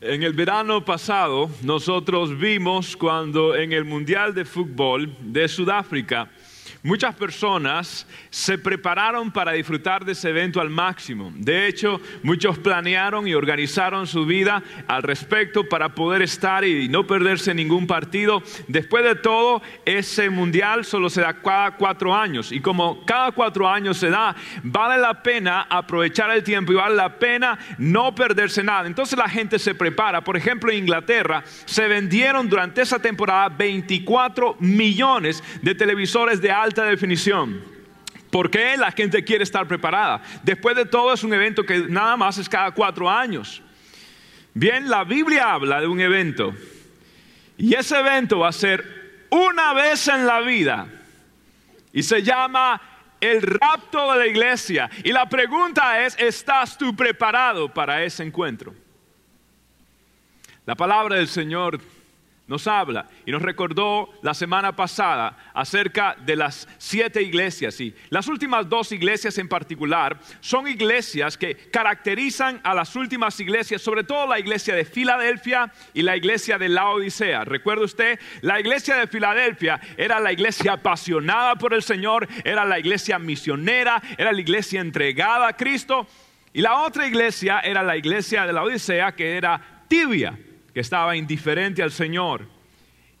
En el verano pasado nosotros vimos cuando en el Mundial de Fútbol de Sudáfrica Muchas personas se prepararon para disfrutar de ese evento al máximo. De hecho, muchos planearon y organizaron su vida al respecto para poder estar y no perderse ningún partido. Después de todo, ese mundial solo se da cada cuatro años. Y como cada cuatro años se da, vale la pena aprovechar el tiempo y vale la pena no perderse nada. Entonces la gente se prepara. Por ejemplo, en Inglaterra se vendieron durante esa temporada 24 millones de televisores de alta definición. ¿Por qué la gente quiere estar preparada? Después de todo es un evento que nada más es cada cuatro años. Bien, la Biblia habla de un evento y ese evento va a ser una vez en la vida y se llama el rapto de la iglesia. Y la pregunta es, ¿estás tú preparado para ese encuentro? La palabra del Señor nos habla y nos recordó la semana pasada acerca de las siete iglesias. Y las últimas dos iglesias en particular son iglesias que caracterizan a las últimas iglesias, sobre todo la iglesia de Filadelfia y la iglesia de la Odisea. Recuerde usted, la iglesia de Filadelfia era la iglesia apasionada por el Señor, era la iglesia misionera, era la iglesia entregada a Cristo. Y la otra iglesia era la iglesia de la Odisea que era tibia estaba indiferente al Señor.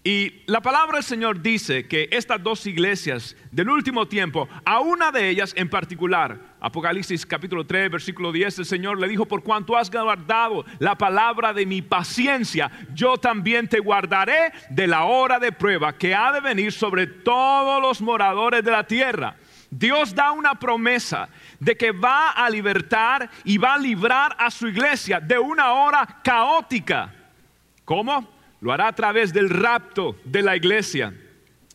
Y la palabra del Señor dice que estas dos iglesias del último tiempo, a una de ellas en particular, Apocalipsis capítulo 3, versículo 10, el Señor le dijo, por cuanto has guardado la palabra de mi paciencia, yo también te guardaré de la hora de prueba que ha de venir sobre todos los moradores de la tierra. Dios da una promesa de que va a libertar y va a librar a su iglesia de una hora caótica ¿Cómo? Lo hará a través del rapto de la iglesia.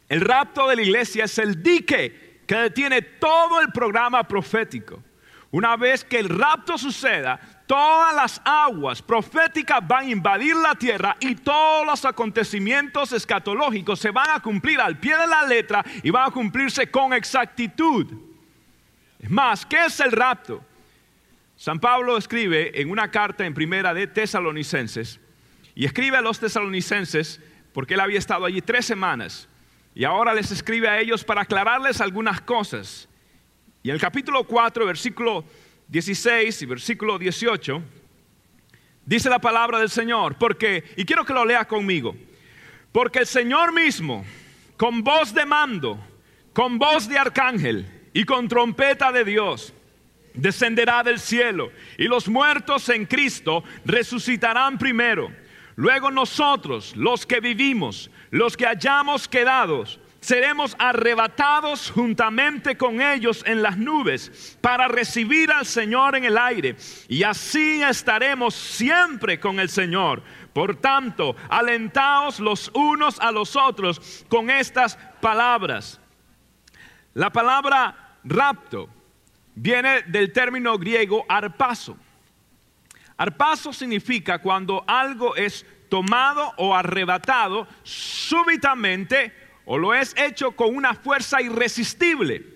El rapto de la iglesia es el dique que detiene todo el programa profético. Una vez que el rapto suceda, todas las aguas proféticas van a invadir la tierra y todos los acontecimientos escatológicos se van a cumplir al pie de la letra y van a cumplirse con exactitud. Es más, ¿qué es el rapto? San Pablo escribe en una carta en primera de Tesalonicenses y escribe a los tesalonicenses, porque él había estado allí tres semanas, y ahora les escribe a ellos para aclararles algunas cosas. Y en el capítulo 4, versículo 16 y versículo 18, dice la palabra del Señor, porque, y quiero que lo lea conmigo, porque el Señor mismo, con voz de mando, con voz de arcángel y con trompeta de Dios, descenderá del cielo, y los muertos en Cristo resucitarán primero. Luego nosotros, los que vivimos, los que hayamos quedado, seremos arrebatados juntamente con ellos en las nubes para recibir al Señor en el aire. Y así estaremos siempre con el Señor. Por tanto, alentaos los unos a los otros con estas palabras. La palabra rapto viene del término griego arpaso Arpaso significa cuando algo es tomado o arrebatado súbitamente o lo es hecho con una fuerza irresistible.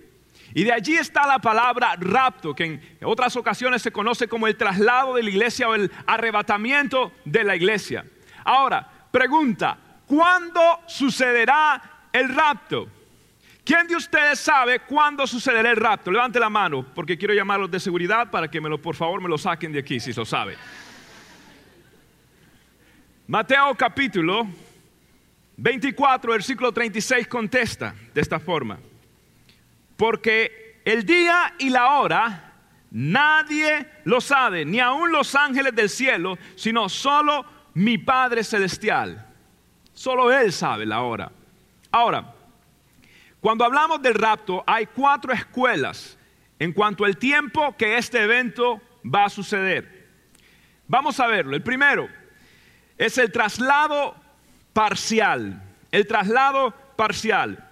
Y de allí está la palabra rapto, que en otras ocasiones se conoce como el traslado de la iglesia o el arrebatamiento de la iglesia. Ahora, pregunta, ¿cuándo sucederá el rapto? ¿Quién de ustedes sabe cuándo sucederá el rapto? Levante la mano, porque quiero llamarlos de seguridad para que me lo, por favor me lo saquen de aquí, si lo sabe. Mateo capítulo 24, versículo 36 contesta de esta forma. Porque el día y la hora nadie lo sabe, ni aun los ángeles del cielo, sino solo mi Padre Celestial. Solo Él sabe la hora. Ahora, cuando hablamos del rapto, hay cuatro escuelas en cuanto al tiempo que este evento va a suceder. Vamos a verlo. El primero es el traslado parcial. El traslado parcial.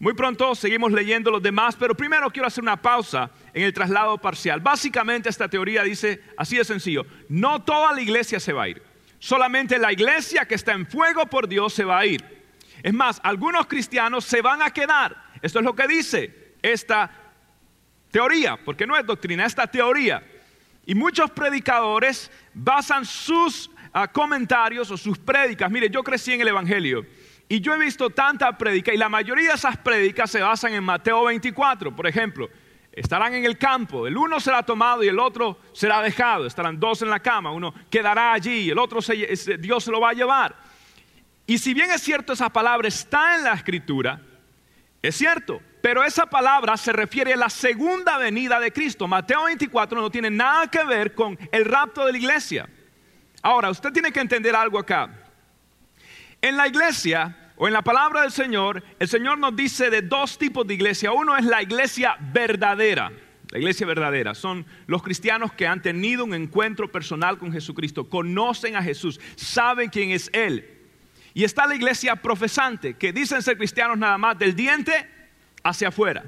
Muy pronto seguimos leyendo los demás, pero primero quiero hacer una pausa en el traslado parcial. Básicamente esta teoría dice, así de sencillo, no toda la iglesia se va a ir. Solamente la iglesia que está en fuego por Dios se va a ir. Es más, algunos cristianos se van a quedar. Esto es lo que dice esta teoría, porque no es doctrina, esta teoría. Y muchos predicadores basan sus ah, comentarios o sus prédicas. Mire, yo crecí en el Evangelio y yo he visto tanta prédica y la mayoría de esas prédicas se basan en Mateo 24, por ejemplo. Estarán en el campo, el uno será tomado y el otro será dejado. Estarán dos en la cama, uno quedará allí, el otro Dios se lo va a llevar. Y si bien es cierto esa palabra está en la escritura, es cierto, pero esa palabra se refiere a la segunda venida de Cristo. Mateo 24 no tiene nada que ver con el rapto de la iglesia. Ahora, usted tiene que entender algo acá. En la iglesia o en la palabra del Señor, el Señor nos dice de dos tipos de iglesia. Uno es la iglesia verdadera. La iglesia verdadera son los cristianos que han tenido un encuentro personal con Jesucristo, conocen a Jesús, saben quién es Él. Y está la iglesia profesante, que dicen ser cristianos nada más del diente hacia afuera.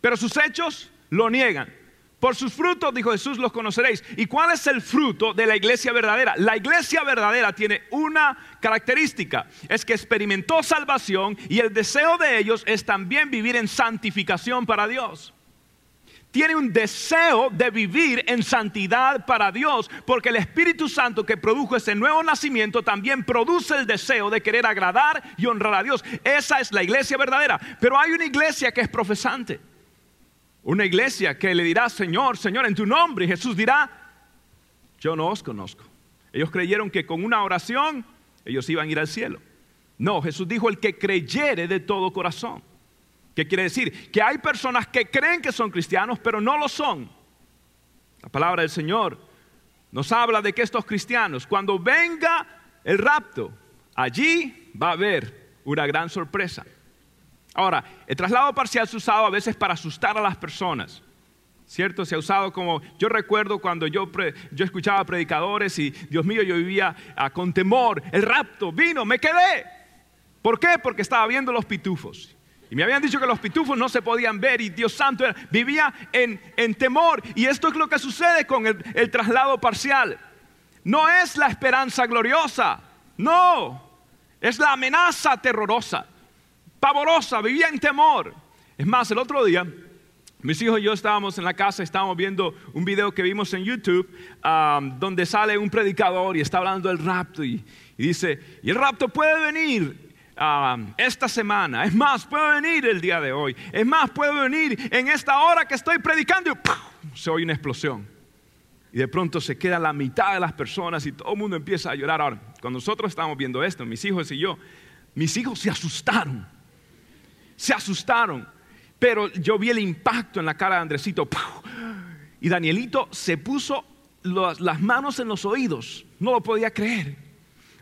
Pero sus hechos lo niegan. Por sus frutos, dijo Jesús, los conoceréis. ¿Y cuál es el fruto de la iglesia verdadera? La iglesia verdadera tiene una característica, es que experimentó salvación y el deseo de ellos es también vivir en santificación para Dios tiene un deseo de vivir en santidad para Dios, porque el Espíritu Santo que produjo ese nuevo nacimiento también produce el deseo de querer agradar y honrar a Dios. Esa es la iglesia verdadera. Pero hay una iglesia que es profesante. Una iglesia que le dirá, Señor, Señor, en tu nombre. Y Jesús dirá, yo no os conozco. Ellos creyeron que con una oración ellos iban a ir al cielo. No, Jesús dijo, el que creyere de todo corazón. ¿Qué quiere decir? Que hay personas que creen que son cristianos, pero no lo son. La palabra del Señor nos habla de que estos cristianos, cuando venga el rapto, allí va a haber una gran sorpresa. Ahora, el traslado parcial se ha usado a veces para asustar a las personas. ¿Cierto? Se ha usado como, yo recuerdo cuando yo, yo escuchaba predicadores y, Dios mío, yo vivía ah, con temor, el rapto vino, me quedé. ¿Por qué? Porque estaba viendo los pitufos. Y me habían dicho que los pitufos no se podían ver y Dios santo vivía en, temor. Y esto es lo que sucede con el, traslado parcial. No es la esperanza gloriosa, no, es la amenaza terrorosa, pavorosa, vivía en temor. Es más, el otro día mis hijos y yo estábamos en la casa, estábamos viendo un video que vimos en YouTube donde sale un predicador y está hablando del rapto y, y, dice, y el rapto puede venir esta semana. Es más, puedo venir el día de hoy. Es más, puedo venir en esta hora que estoy predicando y se oye una explosión. Y de pronto se queda la mitad de las personas y todo el mundo empieza a llorar. Ahora, cuando nosotros estábamos viendo esto, mis hijos y yo, mis hijos se asustaron. Se asustaron. Pero yo vi el impacto en la cara de Andresito. Y Danielito se puso las manos en los oídos. No lo podía creer.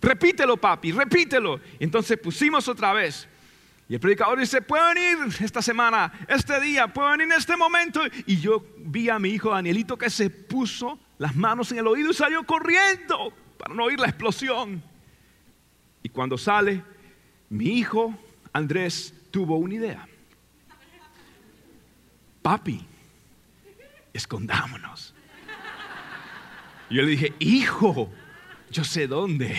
Repítelo, papi, repítelo. Entonces pusimos otra vez. Y el predicador dice, puede venir esta semana, este día, puede venir en este momento. Y yo vi a mi hijo Danielito que se puso las manos en el oído y salió corriendo para no oír la explosión. Y cuando sale, mi hijo Andrés tuvo una idea. Papi, escondámonos. Yo le dije, hijo, yo sé dónde.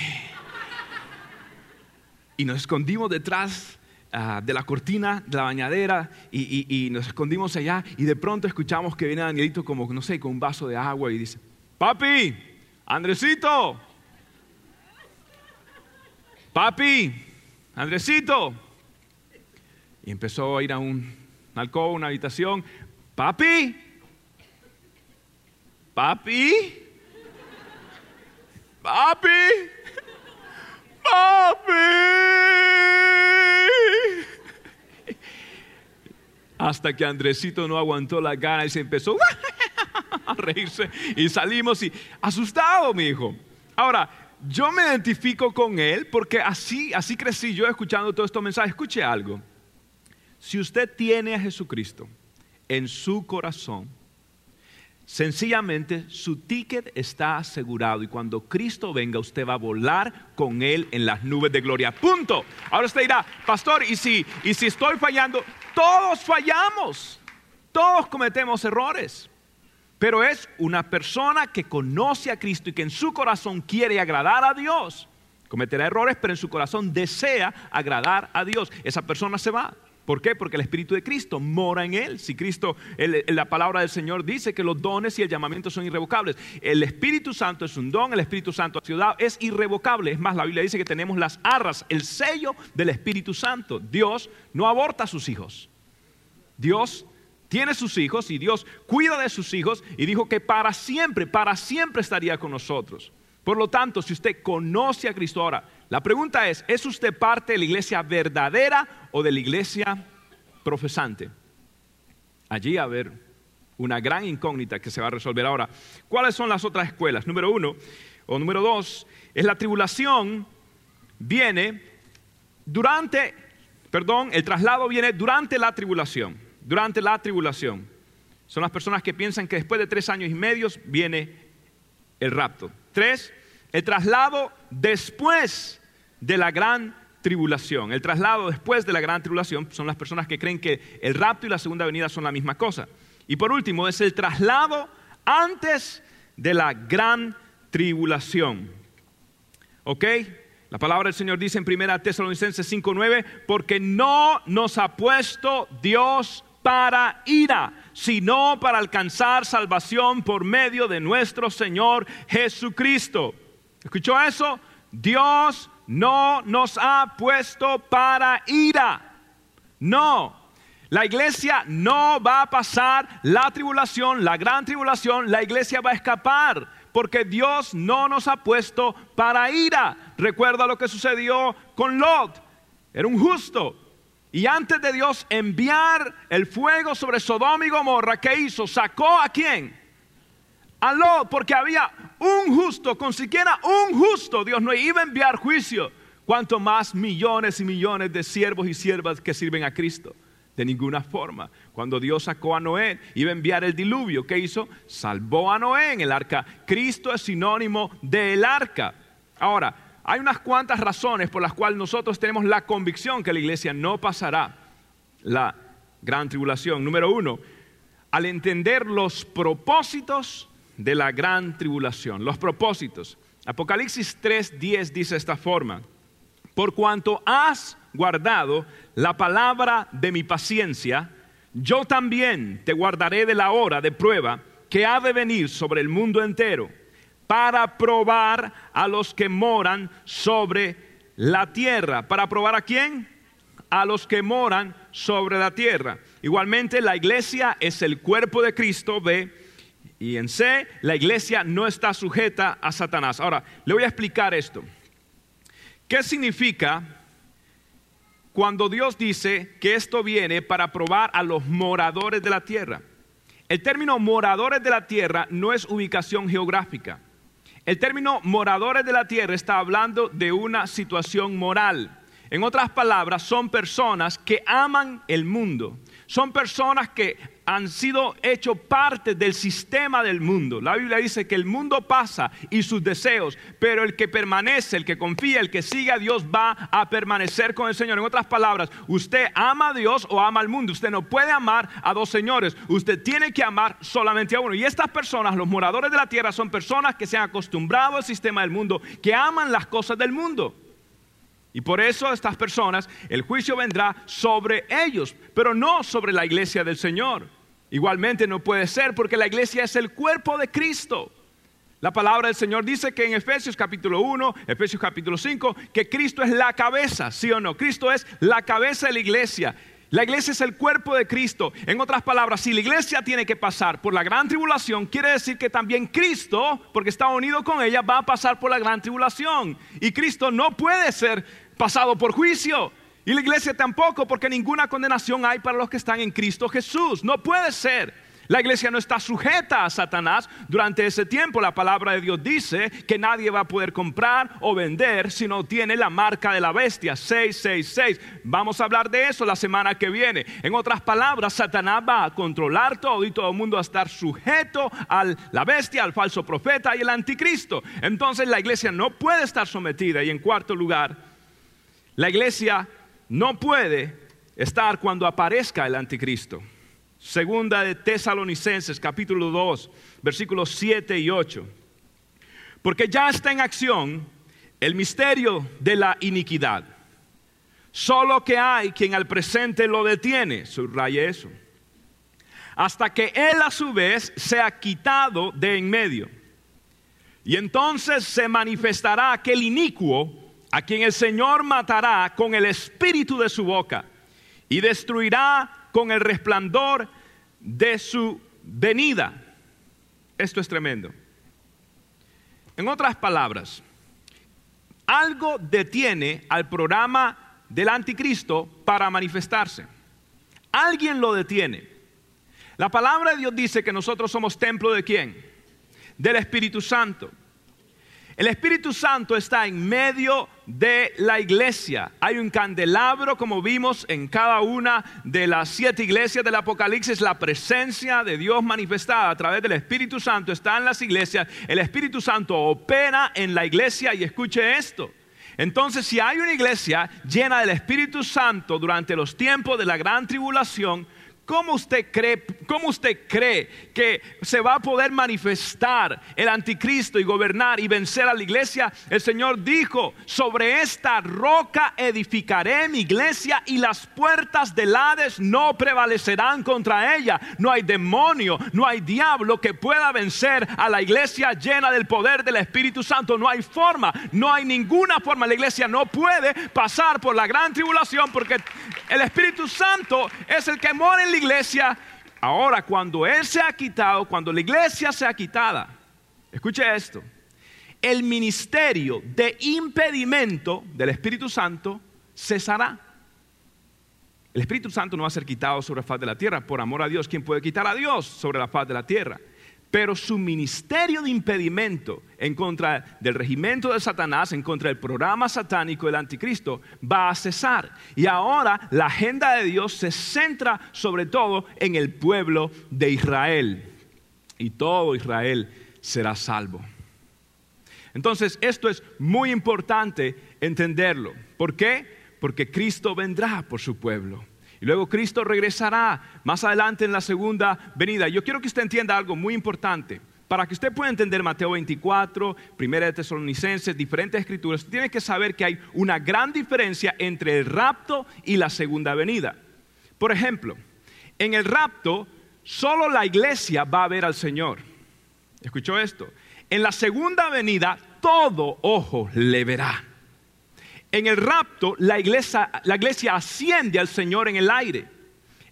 Y nos escondimos detrás ah, de la cortina de la bañadera y, nos escondimos allá y de pronto escuchamos que viene Danielito como, no sé, con un vaso de agua y dice, papi, Andresito, papi, Andresito. Y empezó a ir a un alcohol, una habitación, papi, papi, papi, papi. Hasta que Andresito no aguantó la gana y se empezó a reírse y salimos y asustado, mi hijo. Ahora, yo me identifico con él porque así, así crecí yo escuchando todos estos mensajes. Escuche algo. Si usted tiene a Jesucristo en su corazón, Sencillamente su ticket está asegurado y cuando Cristo venga usted va a volar con Él en las nubes de gloria. Punto. Ahora usted dirá, pastor, ¿y si, y si estoy fallando? Todos fallamos, todos cometemos errores. Pero es una persona que conoce a Cristo y que en su corazón quiere agradar a Dios. Cometerá errores, pero en su corazón desea agradar a Dios. Esa persona se va. ¿Por qué? Porque el Espíritu de Cristo mora en él. Si Cristo, la palabra del Señor dice que los dones y el llamamiento son irrevocables. El Espíritu Santo es un don, el Espíritu Santo ciudad es irrevocable. Es más, la Biblia dice que tenemos las arras, el sello del Espíritu Santo. Dios no aborta a sus hijos. Dios tiene sus hijos y Dios cuida de sus hijos y dijo que para siempre, para siempre estaría con nosotros. Por lo tanto, si usted conoce a Cristo ahora, la pregunta es, ¿es usted parte de la iglesia verdadera o de la iglesia profesante? Allí a ver una gran incógnita que se va a resolver ahora. ¿Cuáles son las otras escuelas? Número uno, o número dos, es la tribulación viene durante, perdón, el traslado viene durante la tribulación, durante la tribulación. Son las personas que piensan que después de tres años y medio viene el rapto. Tres, el traslado después de la gran tribulación. El traslado después de la gran tribulación son las personas que creen que el rapto y la segunda venida son la misma cosa. Y por último, es el traslado antes de la gran tribulación. ¿Ok? La palabra del Señor dice en 1 Tesalonicenses 5:9, porque no nos ha puesto Dios para ira, sino para alcanzar salvación por medio de nuestro Señor Jesucristo. ¿Escuchó eso? Dios no nos ha puesto para ira. No. La iglesia no va a pasar la tribulación, la gran tribulación, la iglesia va a escapar, porque Dios no nos ha puesto para ira. Recuerda lo que sucedió con Lot. Era un justo. Y antes de Dios enviar el fuego sobre Sodoma y Gomorra, ¿qué hizo? ¿Sacó a quién? A Lot, porque había un justo, con siquiera un justo, Dios no iba a enviar juicio. Cuanto más millones y millones de siervos y siervas que sirven a Cristo. De ninguna forma. Cuando Dios sacó a Noé, iba a enviar el diluvio. ¿Qué hizo? Salvó a Noé en el arca. Cristo es sinónimo del arca. Ahora, hay unas cuantas razones por las cuales nosotros tenemos la convicción que la iglesia no pasará la gran tribulación. Número uno, al entender los propósitos de la gran tribulación, los propósitos. Apocalipsis 3:10 dice esta forma, por cuanto has guardado la palabra de mi paciencia, yo también te guardaré de la hora de prueba que ha de venir sobre el mundo entero para probar a los que moran sobre la tierra. ¿Para probar a quién? A los que moran sobre la tierra. Igualmente la iglesia es el cuerpo de Cristo, ve y en C, la iglesia no está sujeta a Satanás. Ahora, le voy a explicar esto. ¿Qué significa cuando Dios dice que esto viene para probar a los moradores de la tierra? El término moradores de la tierra no es ubicación geográfica. El término moradores de la tierra está hablando de una situación moral. En otras palabras, son personas que aman el mundo. Son personas que han sido hechos parte del sistema del mundo. La Biblia dice que el mundo pasa y sus deseos, pero el que permanece, el que confía, el que sigue a Dios va a permanecer con el Señor. En otras palabras, usted ama a Dios o ama al mundo. Usted no puede amar a dos señores. Usted tiene que amar solamente a uno. Y estas personas, los moradores de la tierra, son personas que se han acostumbrado al sistema del mundo, que aman las cosas del mundo. Y por eso estas personas, el juicio vendrá sobre ellos, pero no sobre la iglesia del Señor. Igualmente no puede ser porque la iglesia es el cuerpo de Cristo. La palabra del Señor dice que en Efesios capítulo 1, Efesios capítulo 5, que Cristo es la cabeza, ¿sí o no? Cristo es la cabeza de la iglesia. La iglesia es el cuerpo de Cristo. En otras palabras, si la iglesia tiene que pasar por la gran tribulación, quiere decir que también Cristo, porque está unido con ella, va a pasar por la gran tribulación. Y Cristo no puede ser pasado por juicio. Y la iglesia tampoco, porque ninguna condenación hay para los que están en Cristo Jesús. No puede ser. La iglesia no está sujeta a Satanás. Durante ese tiempo la palabra de Dios dice que nadie va a poder comprar o vender si no tiene la marca de la bestia 666. Vamos a hablar de eso la semana que viene. En otras palabras, Satanás va a controlar todo y todo el mundo va a estar sujeto a la bestia, al falso profeta y el anticristo. Entonces la iglesia no puede estar sometida. Y en cuarto lugar, la iglesia no puede estar cuando aparezca el anticristo. Segunda de Tesalonicenses capítulo 2, versículos 7 y 8. Porque ya está en acción el misterio de la iniquidad. Solo que hay quien al presente lo detiene, subraye eso, hasta que él a su vez sea quitado de en medio. Y entonces se manifestará aquel inicuo a quien el Señor matará con el espíritu de su boca y destruirá con el resplandor de su venida. Esto es tremendo. En otras palabras, algo detiene al programa del anticristo para manifestarse. Alguien lo detiene. La palabra de Dios dice que nosotros somos templo de quién? Del Espíritu Santo. El Espíritu Santo está en medio de la iglesia. Hay un candelabro, como vimos en cada una de las siete iglesias del Apocalipsis, la presencia de Dios manifestada a través del Espíritu Santo está en las iglesias. El Espíritu Santo opera en la iglesia y escuche esto. Entonces, si hay una iglesia llena del Espíritu Santo durante los tiempos de la gran tribulación, ¿Cómo usted, cree, ¿Cómo usted cree que se va a poder manifestar el anticristo y gobernar y vencer a la iglesia? El Señor dijo, sobre esta roca edificaré mi iglesia y las puertas del Hades no prevalecerán contra ella. No hay demonio, no hay diablo que pueda vencer a la iglesia llena del poder del Espíritu Santo. No hay forma, no hay ninguna forma. La iglesia no puede pasar por la gran tribulación porque el Espíritu Santo es el que mora en la iglesia, ahora cuando Él se ha quitado, cuando la iglesia se ha quitada, escuche esto, el ministerio de impedimento del Espíritu Santo cesará. El Espíritu Santo no va a ser quitado sobre la faz de la tierra. Por amor a Dios, ¿quién puede quitar a Dios sobre la faz de la tierra? Pero su ministerio de impedimento en contra del regimiento de Satanás, en contra del programa satánico del anticristo, va a cesar. Y ahora la agenda de Dios se centra sobre todo en el pueblo de Israel. Y todo Israel será salvo. Entonces, esto es muy importante entenderlo. ¿Por qué? Porque Cristo vendrá por su pueblo. Y luego Cristo regresará más adelante en la segunda venida. Yo quiero que usted entienda algo muy importante. Para que usted pueda entender Mateo 24, Primera de Tesalonicenses, diferentes escrituras, tiene que saber que hay una gran diferencia entre el rapto y la segunda venida. Por ejemplo, en el rapto solo la iglesia va a ver al Señor. ¿Escuchó esto? En la segunda venida todo ojo le verá. En el rapto, la iglesia, la iglesia asciende al Señor en el aire.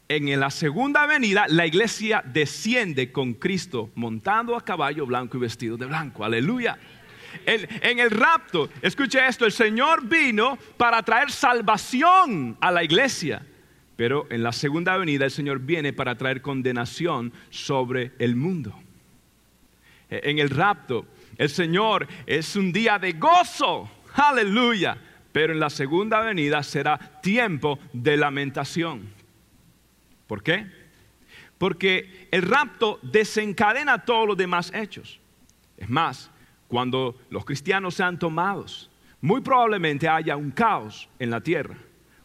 En la segunda venida, la iglesia desciende con Cristo montando a caballo blanco y vestido de blanco. Aleluya. En, en, el rapto, escuche esto, el Señor vino para traer salvación a la iglesia. Pero en la segunda venida el Señor viene para traer condenación sobre el mundo. En el rapto, el Señor es un día de gozo. Aleluya pero en la segunda venida será tiempo de lamentación. ¿Por qué? Porque el rapto desencadena todos los demás hechos. Es más, cuando los cristianos sean tomados, muy probablemente haya un caos en la tierra.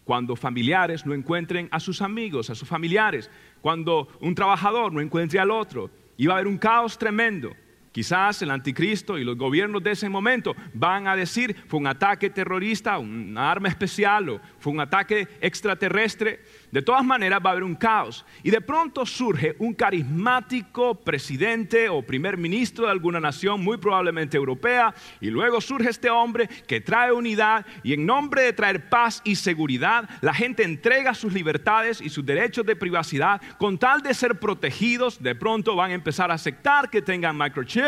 Cuando familiares no encuentren a sus amigos, a sus familiares, cuando un trabajador no encuentre al otro, va a haber un caos tremendo. Quizás el anticristo y los gobiernos de ese momento van a decir fue un ataque terrorista, un arma especial o fue un ataque extraterrestre. De todas maneras va a haber un caos. Y de pronto surge un carismático presidente o primer ministro de alguna nación, muy probablemente europea, y luego surge este hombre que trae unidad y en nombre de traer paz y seguridad, la gente entrega sus libertades y sus derechos de privacidad con tal de ser protegidos. De pronto van a empezar a aceptar que tengan microchips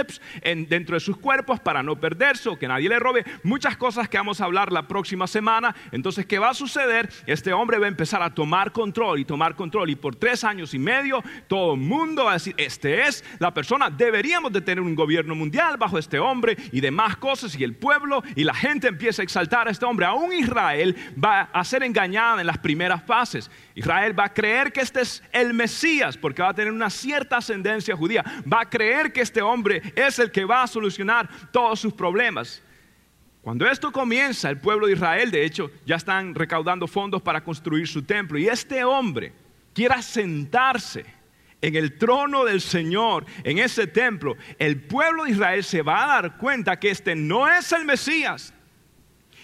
dentro de sus cuerpos para no perderse o que nadie le robe. Muchas cosas que vamos a hablar la próxima semana. Entonces, ¿qué va a suceder? Este hombre va a empezar a tomar control y tomar control. Y por tres años y medio todo el mundo va a decir, este es la persona, deberíamos de tener un gobierno mundial bajo este hombre y demás cosas. Y el pueblo y la gente empieza a exaltar a este hombre. Aún Israel va a ser engañada en las primeras fases. Israel va a creer que este es el Mesías porque va a tener una cierta ascendencia judía. Va a creer que este hombre es el que va a solucionar todos sus problemas. Cuando esto comienza, el pueblo de Israel, de hecho, ya están recaudando fondos para construir su templo. Y este hombre quiera sentarse en el trono del Señor, en ese templo. El pueblo de Israel se va a dar cuenta que este no es el Mesías.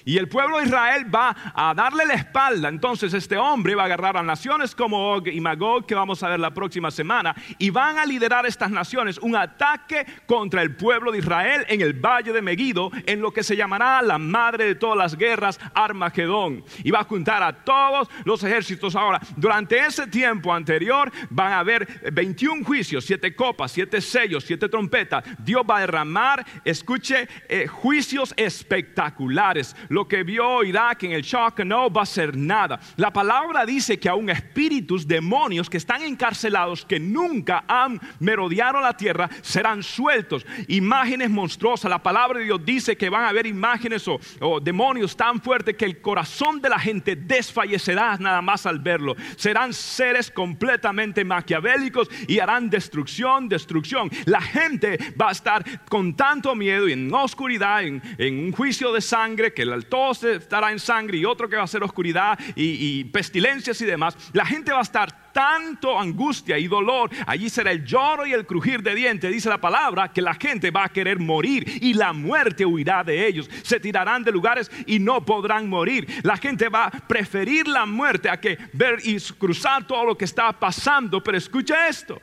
Y el pueblo de Israel va a darle la espalda. Entonces este hombre va a agarrar a naciones como Og y Magog, que vamos a ver la próxima semana, y van a liderar estas naciones un ataque contra el pueblo de Israel en el valle de Megiddo, en lo que se llamará la madre de todas las guerras, Armagedón. Y va a juntar a todos los ejércitos. Ahora, durante ese tiempo anterior van a haber 21 juicios, siete copas, siete sellos, siete trompetas. Dios va a derramar, escuche, eh, juicios espectaculares. Lo que vio Irak en el shock no va a ser nada. La palabra dice que aún espíritus, demonios que están encarcelados, que nunca han merodeado la tierra, serán sueltos. Imágenes monstruosas. La palabra de Dios dice que van a haber imágenes o, demonios tan fuertes que el corazón de la gente desfallecerá nada más al verlo. Serán seres completamente maquiavélicos y harán destrucción, destrucción. La gente va a estar con tanto miedo y en oscuridad, en, un juicio de sangre, que el todo estará en sangre y otro que va a ser oscuridad y, y pestilencias y demás. La gente va a estar tanto angustia y dolor. Allí será el lloro y el crujir de dientes. Dice la palabra que la gente va a querer morir y la muerte huirá de ellos. Se tirarán de lugares y no podrán morir. La gente va a preferir la muerte a que ver y cruzar todo lo que está pasando. Pero escucha esto.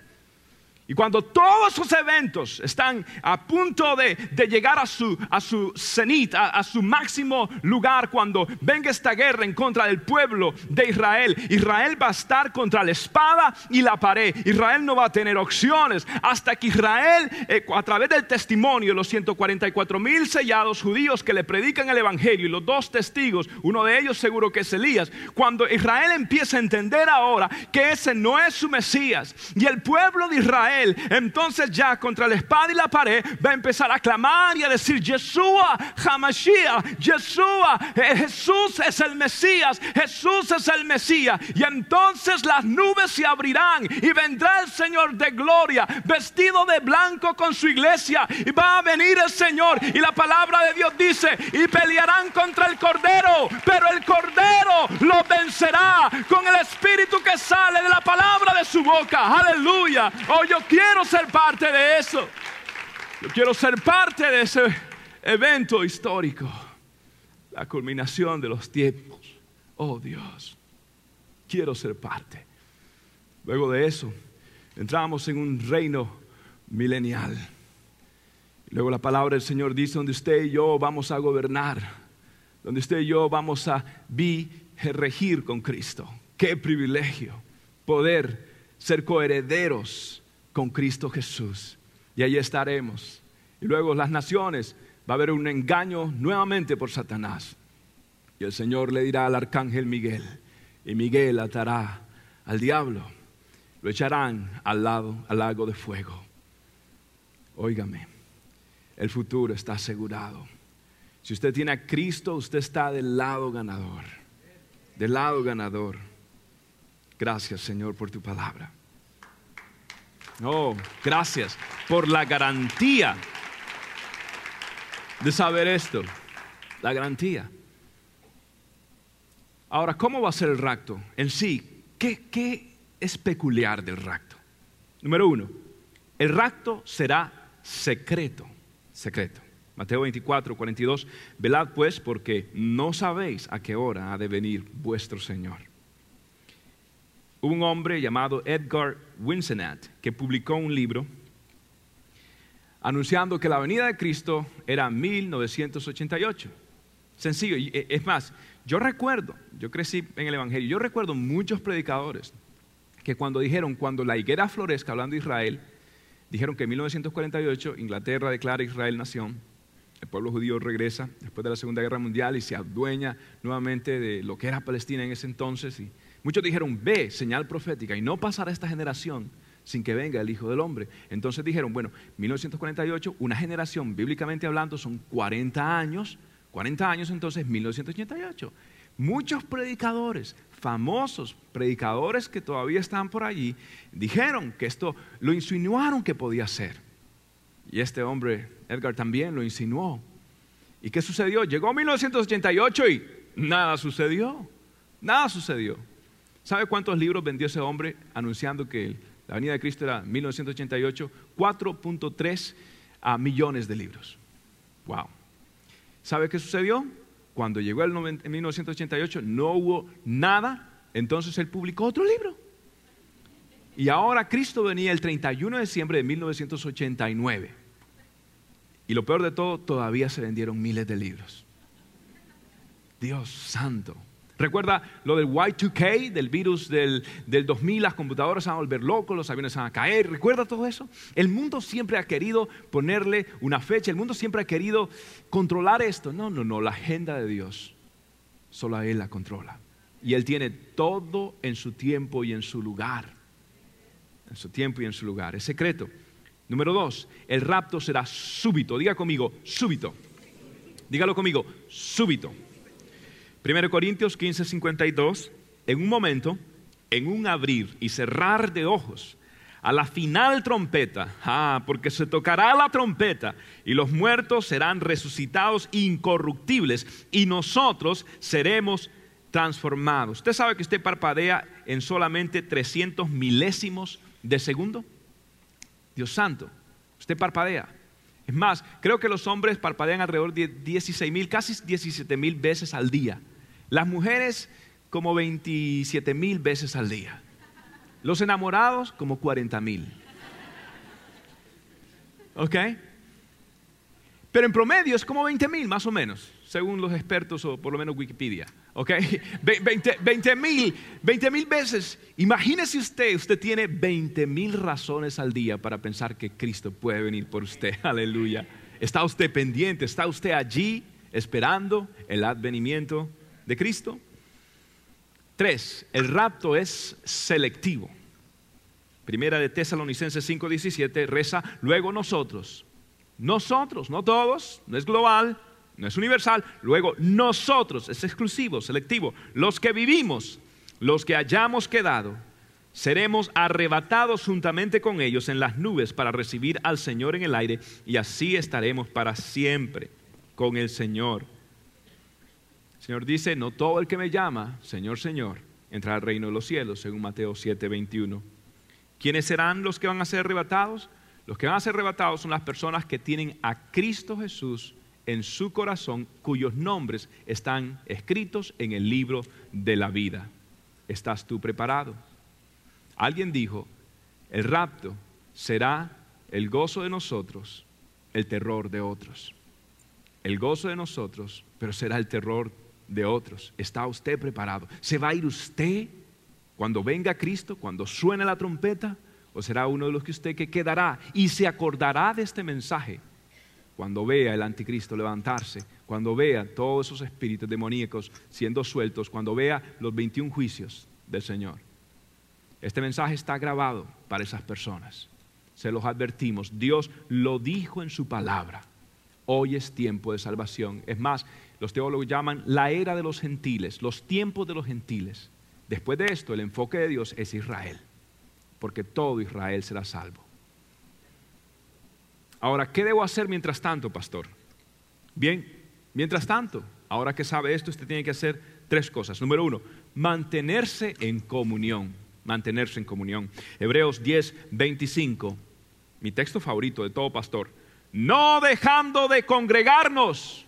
Y cuando todos esos eventos están a punto de, llegar a su, a su cenit, a, su máximo lugar, cuando venga esta guerra en contra del pueblo de Israel, Israel va a estar contra la espada y la pared. Israel no va a tener opciones hasta que Israel, eh, a través del testimonio de los 144 mil sellados judíos que le predican el Evangelio y los dos testigos, uno de ellos seguro que es Elías, cuando Israel empieza a entender ahora que ese no es su Mesías y el pueblo de Israel, entonces ya contra la espada y la pared va a empezar a clamar y a decir, Yeshua, Hamashiach, Yeshua, eh, Jesús es el Mesías, Jesús es el Mesías. Y entonces las nubes se abrirán y vendrá el Señor de gloria, vestido de blanco con su iglesia. Y va a venir el Señor. Y la palabra de Dios dice, y pelearán contra el Cordero, pero el Cordero lo vencerá con el Espíritu que sale de la palabra de su boca. Aleluya. Oh, yo quiero ser parte de eso. Yo quiero ser parte de ese evento histórico. La culminación de los tiempos. Oh Dios, quiero ser parte. Luego de eso, entramos en un reino milenial. Luego la palabra del Señor dice, donde usted y yo vamos a gobernar, donde usted y yo vamos a regir con Cristo. Qué privilegio poder ser coherederos con Cristo Jesús. Y allí estaremos. Y luego las naciones, va a haber un engaño nuevamente por Satanás. Y el Señor le dirá al arcángel Miguel, y Miguel atará al diablo, lo echarán al lado, al lago de fuego. Óigame, el futuro está asegurado. Si usted tiene a Cristo, usted está del lado ganador, del lado ganador. Gracias Señor por tu palabra. Oh, gracias por la garantía de saber esto. La garantía. Ahora, ¿cómo va a ser el rapto en sí? ¿Qué, qué es peculiar del rapto? Número uno, el rapto será secreto, secreto. Mateo 24, 42, velad pues porque no sabéis a qué hora ha de venir vuestro Señor un hombre llamado Edgar Winsenat que publicó un libro anunciando que la venida de Cristo era 1988. Sencillo, e, es más, yo recuerdo, yo crecí en el Evangelio, yo recuerdo muchos predicadores que cuando dijeron, cuando la higuera florezca, hablando de Israel, dijeron que en 1948 Inglaterra declara Israel nación, el pueblo judío regresa después de la Segunda Guerra Mundial y se adueña nuevamente de lo que era Palestina en ese entonces y Muchos dijeron, ve, señal profética, y no pasará esta generación sin que venga el Hijo del Hombre. Entonces dijeron, bueno, 1948, una generación, bíblicamente hablando, son 40 años, 40 años entonces 1988. Muchos predicadores, famosos predicadores que todavía están por allí, dijeron que esto, lo insinuaron que podía ser. Y este hombre, Edgar, también lo insinuó. ¿Y qué sucedió? Llegó 1988 y nada sucedió. Nada sucedió. ¿Sabe cuántos libros vendió ese hombre anunciando que la venida de Cristo era 1988? 4.3 millones de libros. Wow. ¿Sabe qué sucedió? Cuando llegó el en 1988 no hubo nada, entonces él publicó otro libro. Y ahora Cristo venía el 31 de diciembre de 1989. Y lo peor de todo, todavía se vendieron miles de libros. Dios santo. Recuerda lo del Y2K, del virus del, 2000, las computadoras se van a volver locos, los aviones van a caer. ¿Recuerda todo eso? El mundo siempre ha querido ponerle una fecha, el mundo siempre ha querido controlar esto. No, no, no, la agenda de Dios, solo Él la controla. Y Él tiene todo en su tiempo y en su lugar. En su tiempo y en su lugar. Es secreto. Número dos, el rapto será súbito. Diga conmigo, súbito. Dígalo conmigo, súbito. 1 Corintios 15, 52, en un momento, en un abrir y cerrar de ojos, a la final trompeta, ah, porque se tocará la trompeta y los muertos serán resucitados incorruptibles y nosotros seremos transformados. ¿Usted sabe que usted parpadea en solamente 300 milésimos de segundo? Dios santo, usted parpadea. Es más, creo que los hombres parpadean alrededor de 16 mil, casi 17 mil veces al día. Las mujeres como 27 mil veces al día. Los enamorados como 40 mil. ¿Ok? Pero en promedio es como 20 mil más o menos, según los expertos o por lo menos Wikipedia. ¿Ok? 20 mil, 20 mil veces. Imagínese usted, usted tiene 20 mil razones al día para pensar que Cristo puede venir por usted. Aleluya. ¿Está usted pendiente? ¿Está usted allí esperando el advenimiento de Cristo. Tres, el rapto es selectivo. Primera de Tesalonicenses 5:17 reza, luego nosotros, nosotros, no todos, no es global, no es universal, luego nosotros, es exclusivo, selectivo, los que vivimos, los que hayamos quedado, seremos arrebatados juntamente con ellos en las nubes para recibir al Señor en el aire y así estaremos para siempre con el Señor. Señor dice, no todo el que me llama, Señor, Señor, entrará al reino de los cielos, según Mateo 7, 21. ¿Quiénes serán los que van a ser arrebatados? Los que van a ser arrebatados son las personas que tienen a Cristo Jesús en su corazón, cuyos nombres están escritos en el libro de la vida. ¿Estás tú preparado? Alguien dijo, el rapto será el gozo de nosotros, el terror de otros. El gozo de nosotros, pero será el terror de otros. ¿Está usted preparado? ¿Se va a ir usted cuando venga Cristo, cuando suene la trompeta? ¿O será uno de los que usted que quedará y se acordará de este mensaje cuando vea el anticristo levantarse, cuando vea todos esos espíritus demoníacos siendo sueltos, cuando vea los 21 juicios del Señor? Este mensaje está grabado para esas personas. Se los advertimos. Dios lo dijo en su palabra. Hoy es tiempo de salvación. Es más, los teólogos llaman la era de los gentiles, los tiempos de los gentiles. Después de esto, el enfoque de Dios es Israel, porque todo Israel será salvo. Ahora, ¿qué debo hacer mientras tanto, pastor? Bien, mientras tanto, ahora que sabe esto, usted tiene que hacer tres cosas. Número uno, mantenerse en comunión, mantenerse en comunión. Hebreos 10, 25, mi texto favorito de todo pastor, no dejando de congregarnos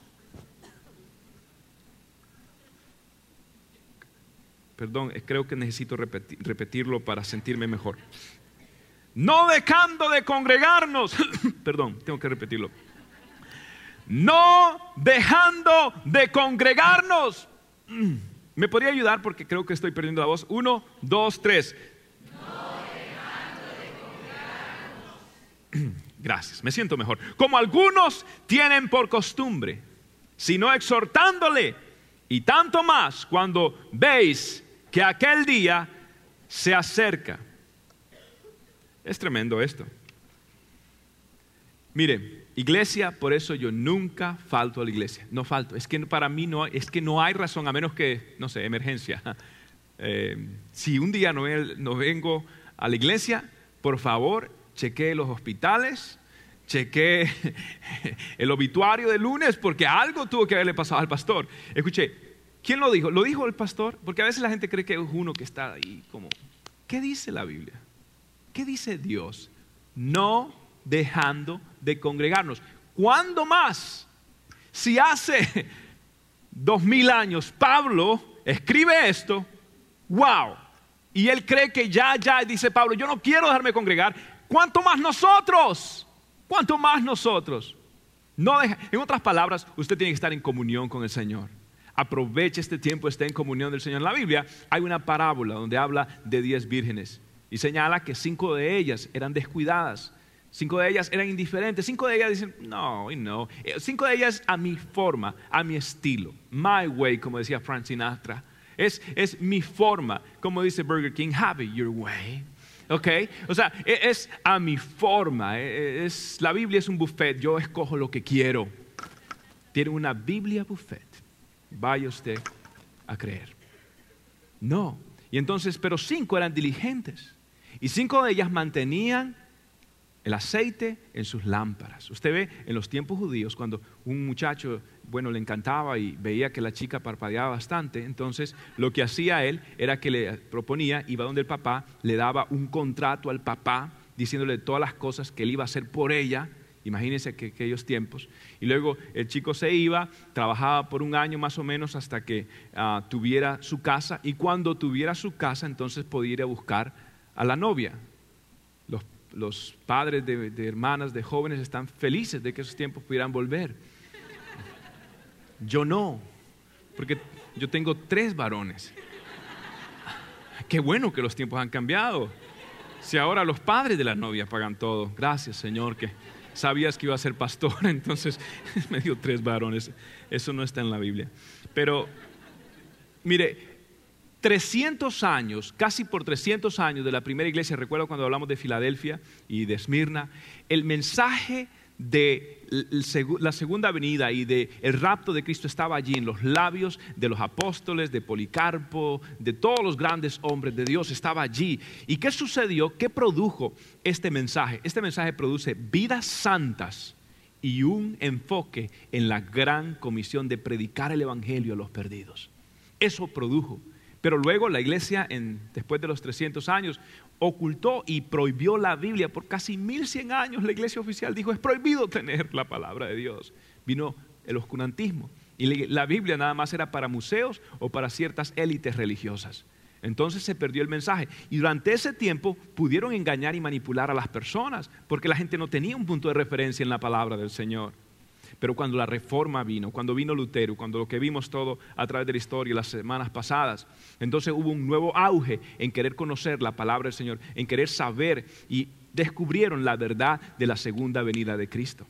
Perdón, creo que necesito repetirlo para sentirme mejor. No dejando de congregarnos. Perdón, tengo que repetirlo. No dejando de congregarnos. ¿Me podría ayudar? Porque creo que estoy perdiendo la voz. Uno, dos, tres. Gracias, me siento mejor. Como algunos tienen por costumbre, sino exhortándole, y tanto más cuando veis que aquel día se acerca. Es tremendo esto. Mire, iglesia, por eso yo nunca falto a la iglesia. No falto. Es que para mí no, es que no hay razón, a menos que, no sé, emergencia. Eh, si un día no, no, vengo a la iglesia, por favor, chequee los hospitales, chequee el obituario de lunes, porque algo tuvo que haberle pasado al pastor. Escuché, ¿Quién lo dijo? ¿Lo dijo el pastor? Porque a veces la gente cree que es uno que está ahí como... ¿Qué dice la Biblia? ¿Qué dice Dios? No dejando de congregarnos. ¿Cuándo más? Si hace dos mil años, Pablo escribe esto, wow. Y él cree que ya, ya, dice Pablo, yo no quiero dejarme congregar. ¿Cuánto más nosotros? ¿Cuánto más nosotros? No en otras palabras, usted tiene que estar en comunión con el Señor. Aproveche este tiempo, esté en comunión del Señor. En la Biblia hay una parábola donde habla de diez vírgenes y señala que cinco de ellas eran descuidadas, cinco de ellas eran indiferentes, cinco de ellas dicen, no, no, eh, cinco de ellas a mi forma, a mi estilo, my way, como decía Frank Sinatra. Es, es mi forma, como dice Burger King, have it your way. ¿ok? O sea, e, es a mi forma. E, e, es, la Biblia es un buffet, yo escojo lo que quiero. Tiene una Biblia buffet. Vaya usted a creer. No. Y entonces, pero cinco eran diligentes. Y cinco de ellas mantenían el aceite en sus lámparas. Usted ve en los tiempos judíos cuando un muchacho, bueno, le encantaba y veía que la chica parpadeaba bastante, entonces lo que hacía él era que le proponía, iba donde el papá, le daba un contrato al papá diciéndole todas las cosas que él iba a hacer por ella. Imagínense que aquellos tiempos. Y luego el chico se iba, trabajaba por un año más o menos hasta que ah, tuviera su casa y cuando tuviera su casa entonces podía ir a buscar a la novia los padres de, hermanas, de jóvenes están felices de que esos tiempos pudieran volver. Yo no, porque yo tengo tres varones. Qué bueno que los tiempos han cambiado. Si ahora los padres de las novias pagan todo. Gracias, Señor, que sabías que iba a ser pastor, entonces me dio tres varones. Eso no está en la Biblia. Pero, mire, 300 años, casi por 300 años de la primera iglesia, recuerdo cuando hablamos de Filadelfia y de Esmirna, el mensaje de la segunda venida y de el rapto de Cristo estaba allí en los labios de los apóstoles, de Policarpo, de todos los grandes hombres de Dios, estaba allí. ¿Y qué sucedió? ¿Qué produjo este mensaje? Este mensaje produce vidas santas y un enfoque en la gran comisión de predicar el Evangelio a los perdidos. Eso produjo pero luego la iglesia, después de los 300 años, ocultó y prohibió la Biblia por casi 1100 años. La iglesia oficial dijo, es prohibido tener la palabra de Dios. Vino el oscurantismo. Y la Biblia nada más era para museos o para ciertas élites religiosas. Entonces se perdió el mensaje. Y durante ese tiempo pudieron engañar y manipular a las personas, porque la gente no tenía un punto de referencia en la palabra del Señor. Pero cuando la reforma vino, cuando vino Lutero, cuando lo que vimos todo a través de la historia las semanas pasadas, entonces hubo un nuevo auge en querer conocer la palabra del Señor, en querer saber y descubrieron la verdad de la segunda venida de Cristo.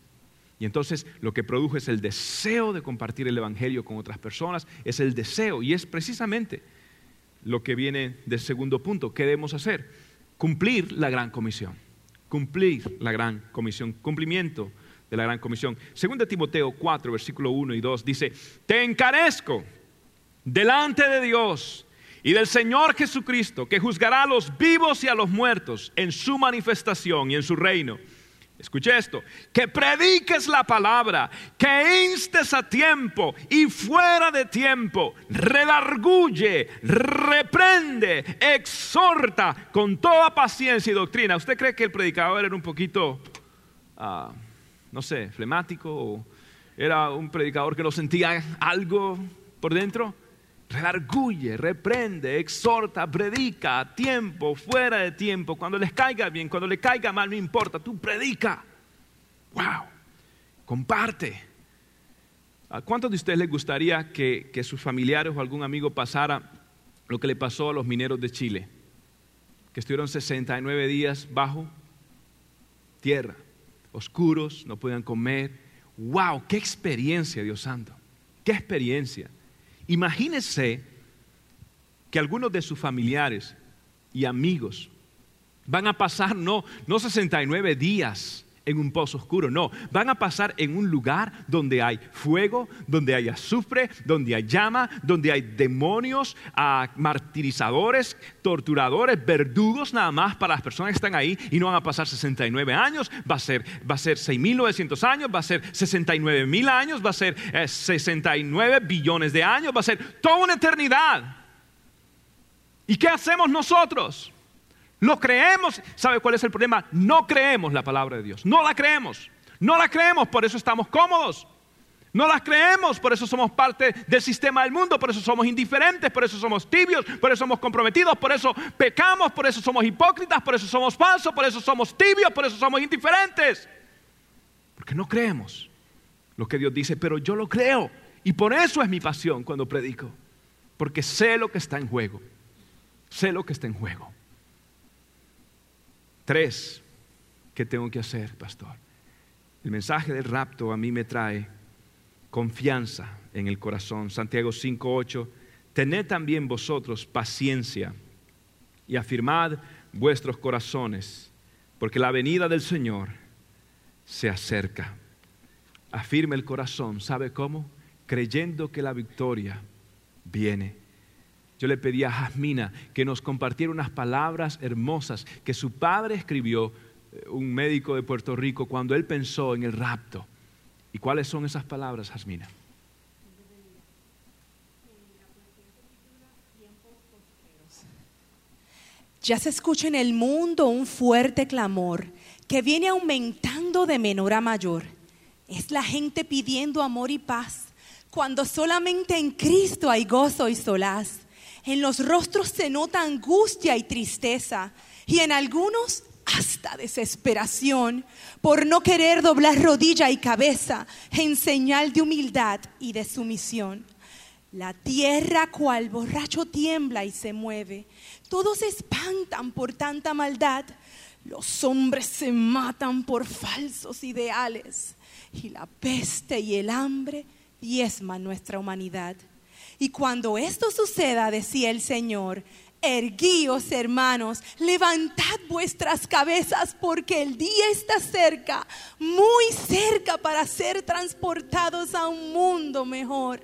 Y entonces lo que produjo es el deseo de compartir el Evangelio con otras personas, es el deseo y es precisamente lo que viene del segundo punto. ¿Qué debemos hacer? Cumplir la gran comisión. Cumplir la gran comisión. Cumplimiento de la gran comisión. Según de Timoteo 4, versículo 1 y 2 dice, te encarezco delante de Dios y del Señor Jesucristo, que juzgará a los vivos y a los muertos en su manifestación y en su reino. Escuche esto, que prediques la palabra, que instes a tiempo y fuera de tiempo, redarguye, reprende, exhorta con toda paciencia y doctrina. ¿Usted cree que el predicador era un poquito... Ah, no sé, flemático o era un predicador que no sentía algo por dentro. Redarguye, reprende, exhorta, predica a tiempo, fuera de tiempo, cuando les caiga bien, cuando le caiga mal, no importa, tú predica. ¡Wow! Comparte. ¿A cuántos de ustedes les gustaría que, que sus familiares o algún amigo pasara lo que le pasó a los mineros de Chile? Que estuvieron 69 días bajo tierra oscuros, no podían comer. ¡Wow! ¡Qué experiencia, Dios santo! ¡Qué experiencia! Imagínese que algunos de sus familiares y amigos van a pasar no, no 69 días en un pozo oscuro, no, van a pasar en un lugar donde hay fuego, donde hay azufre, donde hay llama, donde hay demonios, ah, martirizadores, torturadores, verdugos nada más para las personas que están ahí y no van a pasar 69 años, va a ser, va a ser 6.900 años, va a ser 69.000 años, va a ser 69 eh, billones de años, va a ser toda una eternidad. ¿Y qué hacemos nosotros? Lo creemos. ¿Sabe cuál es el problema? No creemos la palabra de Dios. No la creemos. No la creemos, por eso estamos cómodos. No las creemos, por eso somos parte del sistema del mundo, por eso somos indiferentes, por eso somos tibios, por eso somos comprometidos, por eso pecamos, por eso somos hipócritas, por eso somos falsos, por eso somos tibios, por eso somos indiferentes. Porque no creemos lo que Dios dice, pero yo lo creo. Y por eso es mi pasión cuando predico, porque sé lo que está en juego, sé lo que está en juego. Tres, ¿qué tengo que hacer, pastor? El mensaje del rapto a mí me trae confianza en el corazón. Santiago 5.8, tened también vosotros paciencia y afirmad vuestros corazones, porque la venida del Señor se acerca. Afirme el corazón, ¿sabe cómo? Creyendo que la victoria viene. Yo le pedí a Jasmina que nos compartiera unas palabras hermosas que su padre escribió, eh, un médico de Puerto Rico, cuando él pensó en el rapto. ¿Y cuáles son esas palabras, Jasmina? Ya se escucha en el mundo un fuerte clamor que viene aumentando de menor a mayor. Es la gente pidiendo amor y paz, cuando solamente en Cristo hay gozo y solaz. En los rostros se nota angustia y tristeza, y en algunos hasta desesperación por no querer doblar rodilla y cabeza en señal de humildad y de sumisión. La tierra cual borracho tiembla y se mueve. Todos espantan por tanta maldad. Los hombres se matan por falsos ideales. Y la peste y el hambre diezman nuestra humanidad. Y cuando esto suceda, decía el Señor, Erguíos, hermanos, levantad vuestras cabezas porque el día está cerca, muy cerca para ser transportados a un mundo mejor.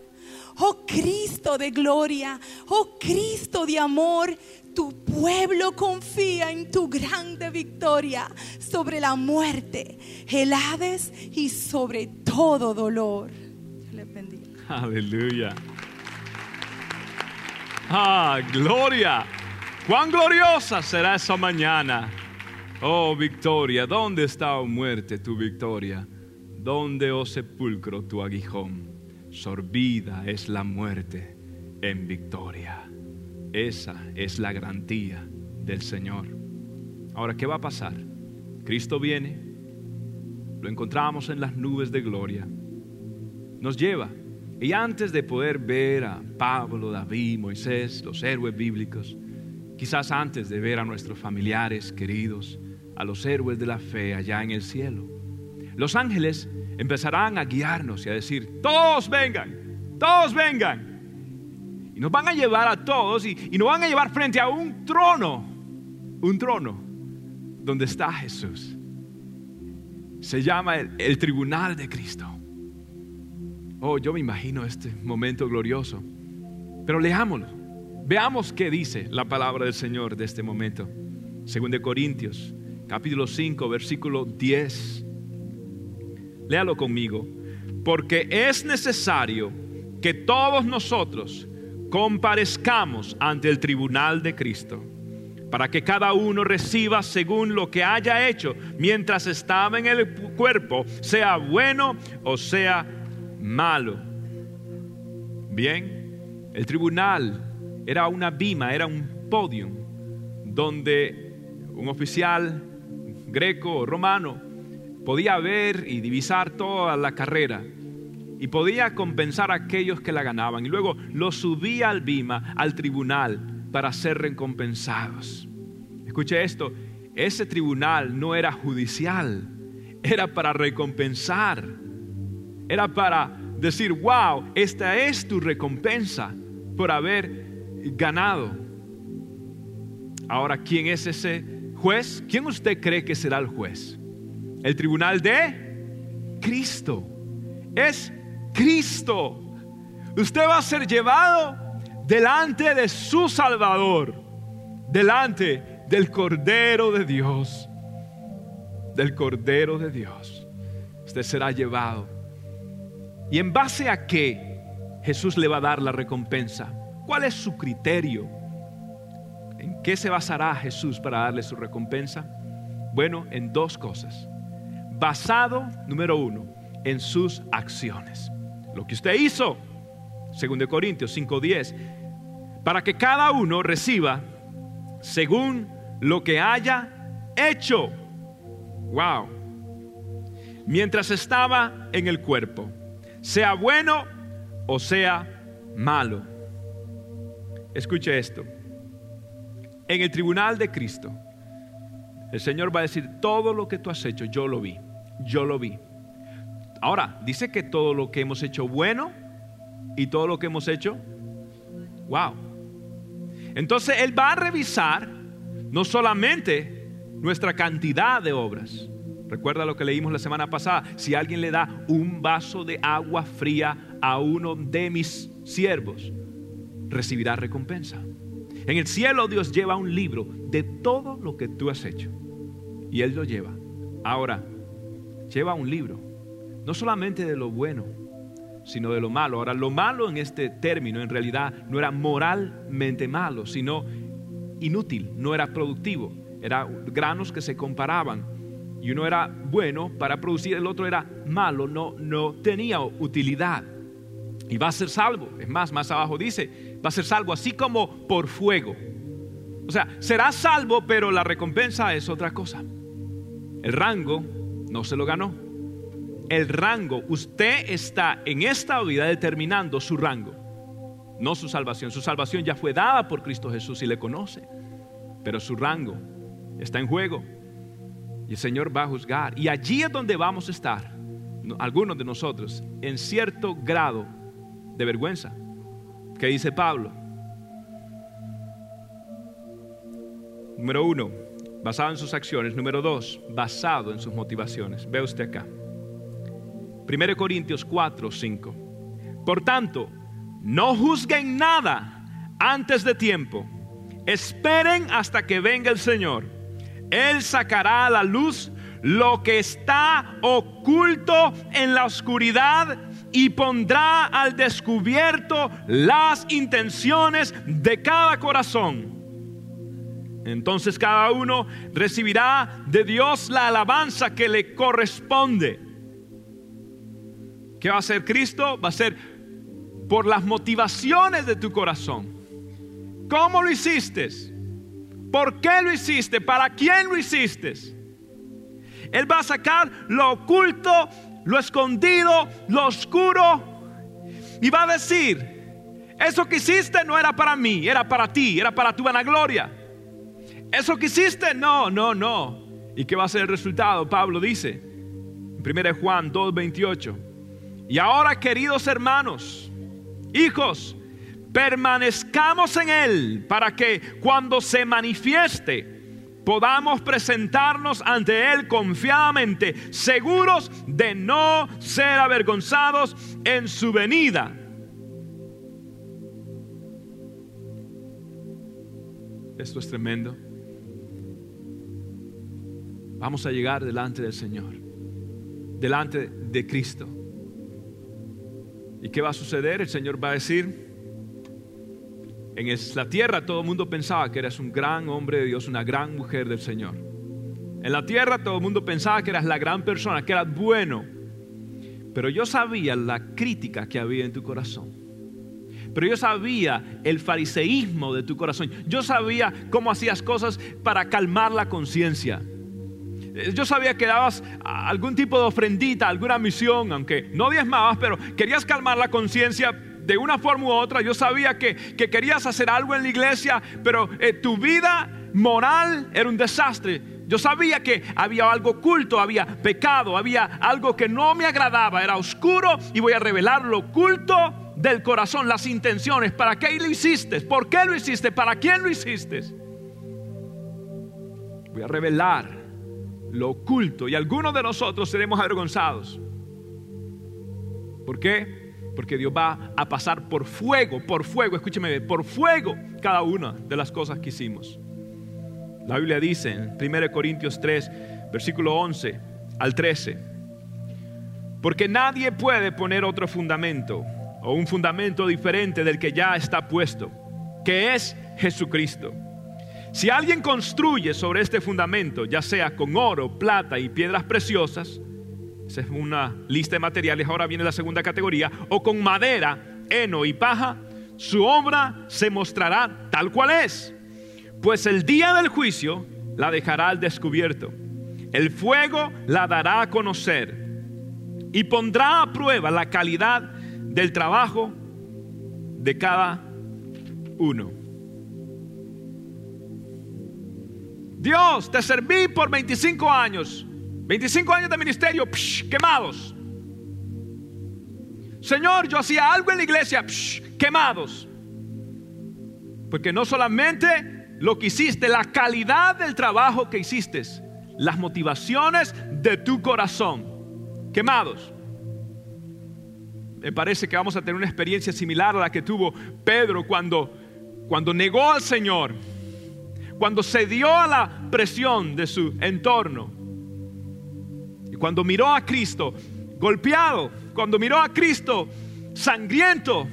Oh Cristo de gloria, oh Cristo de amor, tu pueblo confía en tu grande victoria sobre la muerte, el Hades y sobre todo dolor. Aleluya. Ah, gloria. Cuán gloriosa será esa mañana. Oh, victoria, ¿dónde está, oh muerte, tu victoria? ¿Dónde, oh sepulcro, tu aguijón? Sorbida es la muerte en victoria. Esa es la garantía del Señor. Ahora, ¿qué va a pasar? Cristo viene, lo encontramos en las nubes de gloria, nos lleva y antes de poder ver a Pablo, David, Moisés, los héroes bíblicos, quizás antes de ver a nuestros familiares queridos, a los héroes de la fe allá en el cielo, los ángeles empezarán a guiarnos y a decir, todos vengan, todos vengan. Y nos van a llevar a todos y, nos van a llevar frente a un trono, un trono donde está Jesús. Se llama el tribunal de Cristo. Oh, yo me imagino este momento glorioso. Pero leámoslo. Veamos qué dice la palabra del Señor de este momento. Según de Corintios, capítulo 5, versículo 10. Léalo conmigo. Porque es necesario que todos nosotros comparezcamos ante el tribunal de Cristo, para que cada uno reciba según lo que haya hecho mientras estaba en el cuerpo, sea bueno o sea malo. Bien, el tribunal era una bima, era un podio donde un oficial greco o romano podía ver y divisar toda la carrera y podía compensar a aquellos que la ganaban y luego lo subía al bima, al tribunal, para ser recompensados. Escuche esto, ese tribunal no era judicial, era para recompensar era para decir, wow, esta es tu recompensa por haber ganado. Ahora, ¿quién es ese juez? ¿Quién usted cree que será el juez? El tribunal de Cristo. Es Cristo. Usted va a ser llevado delante de su Salvador, delante del Cordero de Dios, del Cordero de Dios. Usted será llevado ¿Y en base a qué Jesús le va a dar la recompensa? ¿Cuál es su criterio? ¿En qué se basará Jesús para darle su recompensa? Bueno, en dos cosas. Basado, número uno, en sus acciones. lo que usted hizo, 2 Corintios 5:10, para que cada uno reciba según lo que haya hecho. Wow. Mientras estaba en el cuerpo, sea bueno o sea malo. Escuche esto. En el tribunal de Cristo, el Señor va a decir, todo lo que tú has hecho, yo lo vi, yo lo vi. Ahora, dice que todo lo que hemos hecho bueno y todo lo que hemos hecho, wow. Entonces Él va a revisar no solamente nuestra cantidad de obras. Recuerda lo que leímos la semana pasada. Si alguien le da un vaso de agua fría a uno de mis siervos, recibirá recompensa. En el cielo Dios lleva un libro de todo lo que tú has hecho. Y Él lo lleva. Ahora, lleva un libro. No solamente de lo bueno, sino de lo malo. Ahora, lo malo en este término en realidad no era moralmente malo, sino inútil, no era productivo. Era granos que se comparaban. Y uno era bueno para producir, el otro era malo, no, no tenía utilidad. Y va a ser salvo. Es más, más abajo dice, va a ser salvo así como por fuego. O sea, será salvo, pero la recompensa es otra cosa. El rango no se lo ganó el rango, usted está en esta vida determinando su rango, no su salvación. Su salvación ya fue dada por Cristo Jesús y le conoce, pero su rango está en juego y el Señor va a juzgar. Y allí es donde vamos a estar, algunos de nosotros, en cierto grado de vergüenza. ¿Qué dice Pablo? Número uno, basado en sus acciones. Número dos, basado en sus motivaciones. Ve usted acá. 1 Corintios 4, 5. Por tanto, no juzguen nada antes de tiempo. Esperen hasta que venga el Señor. Él sacará a la luz lo que está oculto en la oscuridad y pondrá al descubierto las intenciones de cada corazón. Entonces cada uno recibirá de Dios la alabanza que le corresponde. ¿Qué va a hacer Cristo? Va a ser por las motivaciones de tu corazón. ¿Cómo lo hiciste? ¿Por qué lo hiciste? ¿Para quién lo hiciste? Él va a sacar lo oculto, lo escondido, lo oscuro y va a decir, eso que hiciste no era para mí, era para ti, era para tu vanagloria. Eso que hiciste, no, no, no. ¿Y qué va a ser el resultado? Pablo dice, en 1 Juan 2.28 y ahora, queridos hermanos, hijos, permanezcamos en Él para que cuando se manifieste podamos presentarnos ante Él confiadamente, seguros de no ser avergonzados en su venida. Esto es tremendo. Vamos a llegar delante del Señor, delante de Cristo. ¿Y qué va a suceder? El Señor va a decir, en la tierra todo el mundo pensaba que eras un gran hombre de Dios, una gran mujer del Señor. En la tierra todo el mundo pensaba que eras la gran persona, que eras bueno. Pero yo sabía la crítica que había en tu corazón. Pero yo sabía el fariseísmo de tu corazón. Yo sabía cómo hacías cosas para calmar la conciencia. Eh, yo sabía que dabas algún tipo de ofrendita, alguna misión, aunque no diezmabas, pero querías calmar la conciencia de una forma u otra. Yo sabía que, querías hacer algo en la iglesia, pero eh, tu vida moral era un desastre. Yo sabía que había algo oculto, había pecado, había algo que no me agradaba, era oscuro y voy a revelar lo oculto del corazón, las intenciones. ¿Para qué lo hiciste? ¿Por qué lo hiciste? ¿Para quién lo hiciste? Voy a revelar lo oculto y algunos de nosotros seremos avergonzados. ¿Por qué? Porque Dios va a pasar por fuego, por fuego, escúcheme, por fuego cada una de las cosas que hicimos. La Biblia dice en 1 Corintios 3, versículo 11 al 13, porque nadie puede poner otro fundamento o un fundamento diferente del que ya está puesto, que es Jesucristo. Si alguien construye sobre este fundamento, ya sea con oro, plata y piedras preciosas, esa es una lista de materiales, ahora viene la segunda categoría, o con madera, heno y paja, su obra se mostrará tal cual es, pues el día del juicio la dejará al descubierto. El fuego la dará a conocer y pondrá a prueba la calidad del trabajo de cada uno. Dios, te serví por 25 años, 25 años de ministerio, quemados. Señor, yo hacía algo en la iglesia, quemados. Porque no solamente lo que hiciste, la calidad del trabajo que hiciste, las motivaciones de tu corazón, quemados. Me parece que vamos a tener una experiencia similar a la que tuvo Pedro cuando, cuando negó al Señor, cuando cedió a la presión de su entorno cuando miró a Cristo golpeado cuando miró a Cristo sangriento,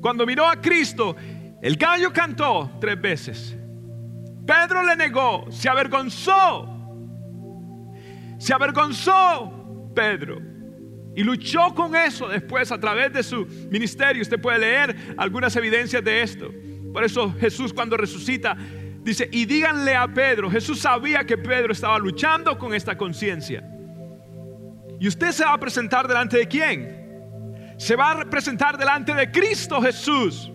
cuando miró a Cristo, el gallo cantó tres veces. Pedro le negó, se avergonzó. Se avergonzó Pedro. Y luchó con eso después a través de su ministerio. Usted puede leer algunas evidencias de esto. Por eso Jesús cuando resucita dice, y díganle a Pedro, Jesús sabía que Pedro estaba luchando con esta conciencia. ¿Y usted se va a presentar delante de quién? Se va a presentar delante de Cristo Jesús.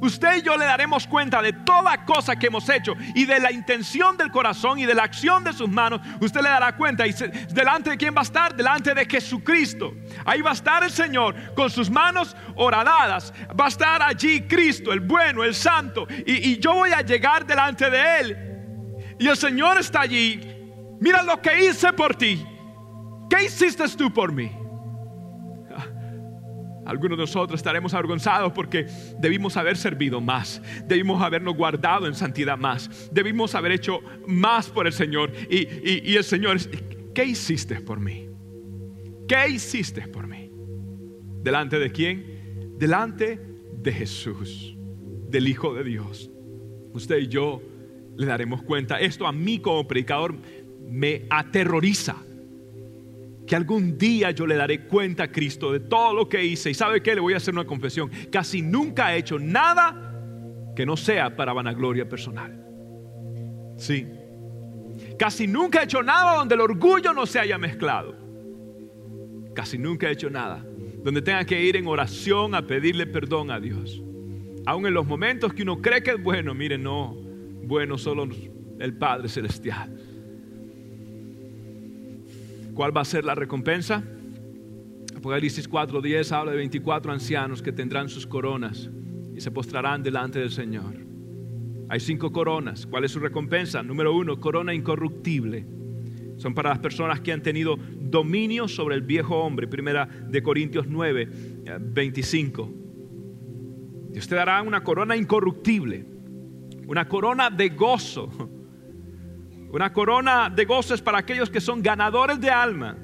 Usted y yo le daremos cuenta de toda cosa que hemos hecho y de la intención del corazón y de la acción de sus manos. Usted le dará cuenta. ¿Y delante de quién va a estar? Delante de Jesucristo. Ahí va a estar el Señor con sus manos horadadas. Va a estar allí Cristo, el bueno, el santo. Y, y yo voy a llegar delante de Él. Y el Señor está allí. Mira lo que hice por ti. ¿Qué hiciste tú por mí? Algunos de nosotros estaremos avergonzados porque debimos haber servido más, debimos habernos guardado en santidad más, debimos haber hecho más por el Señor. Y, y el Señor, ¿qué hiciste por mí? ¿Qué hiciste por mí? ¿Delante de quién? Delante de Jesús, del Hijo de Dios. Usted y yo le daremos cuenta. Esto a mí como predicador me aterroriza que algún día yo le daré cuenta a Cristo de todo lo que hice. Y sabe que le voy a hacer una confesión. Casi nunca he hecho nada que no sea para vanagloria personal. Sí. Casi nunca he hecho nada donde el orgullo no se haya mezclado. Casi nunca he hecho nada donde tenga que ir en oración a pedirle perdón a Dios. Aún en los momentos que uno cree que es bueno, mire, no, bueno solo el Padre Celestial. ¿Cuál va a ser la recompensa? Apocalipsis 4:10 habla de 24 ancianos que tendrán sus coronas y se postrarán delante del Señor. Hay cinco coronas. ¿Cuál es su recompensa? Número uno, corona incorruptible. Son para las personas que han tenido dominio sobre el viejo hombre. Primera de Corintios 9, 25. Dios te dará una corona incorruptible, una corona de gozo una corona de goces para aquellos que son ganadores de alma.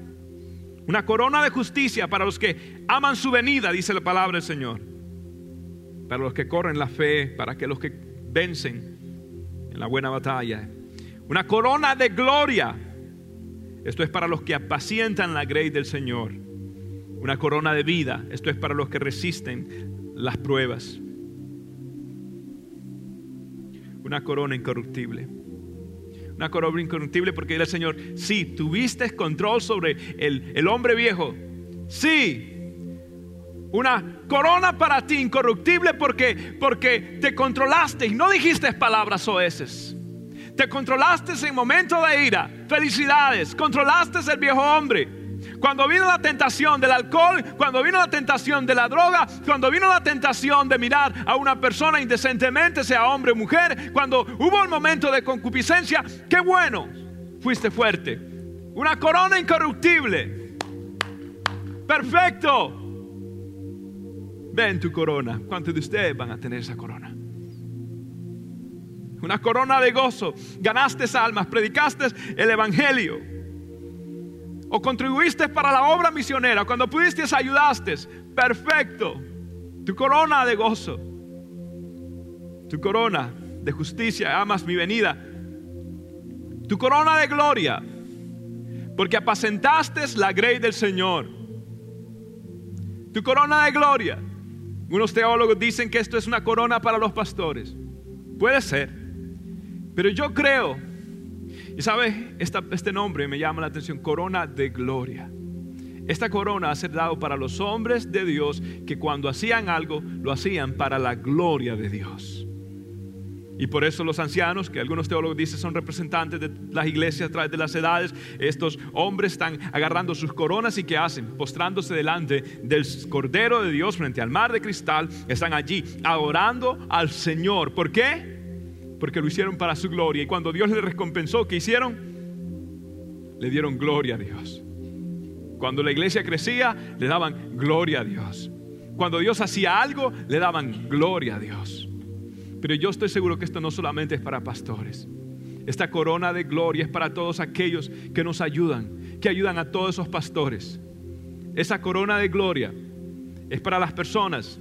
Una corona de justicia para los que aman su venida, dice la palabra del Señor. Para los que corren la fe, para que los que vencen en la buena batalla. Una corona de gloria. Esto es para los que apacientan la grey del Señor. Una corona de vida. Esto es para los que resisten las pruebas. Una corona incorruptible una corona incorruptible porque el Señor, sí, tuviste control sobre el, el hombre viejo. Sí, una corona para ti incorruptible porque, porque te controlaste y no dijiste palabras oeces. Te controlaste en momento de ira. Felicidades. Controlaste el viejo hombre. Cuando vino la tentación del alcohol, cuando vino la tentación de la droga, cuando vino la tentación de mirar a una persona indecentemente, sea hombre o mujer, cuando hubo el momento de concupiscencia, qué bueno, fuiste fuerte. Una corona incorruptible. Perfecto. Ven tu corona. ¿Cuántos de ustedes van a tener esa corona? Una corona de gozo. Ganaste almas, predicaste el Evangelio o contribuiste para la obra misionera, cuando pudiste ayudaste, perfecto. Tu corona de gozo, tu corona de justicia, amas mi venida, tu corona de gloria. porque apacentaste la grey del Señor. Tu corona de gloria. Unos teólogos dicen que esto es una corona para los pastores. Puede ser. Pero yo creo, y sabes, este nombre me llama la atención, corona de gloria. Esta corona ha sido dado para los hombres de Dios que cuando hacían algo, lo hacían para la gloria de Dios. Y por eso los ancianos, que algunos teólogos dicen son representantes de las iglesias a través de las edades, estos hombres están agarrando sus coronas y ¿qué hacen? Postrándose delante del Cordero de Dios frente al mar de cristal, están allí adorando al Señor. ¿Por qué? Porque lo hicieron para su gloria. Y cuando Dios les recompensó, ¿qué hicieron? Le dieron gloria a Dios. Cuando la iglesia crecía, le daban gloria a Dios. Cuando Dios hacía algo, le daban gloria a Dios. Pero yo estoy seguro que esto no solamente es para pastores. Esta corona de gloria es para todos aquellos que nos ayudan, que ayudan a todos esos pastores. Esa corona de gloria es para las personas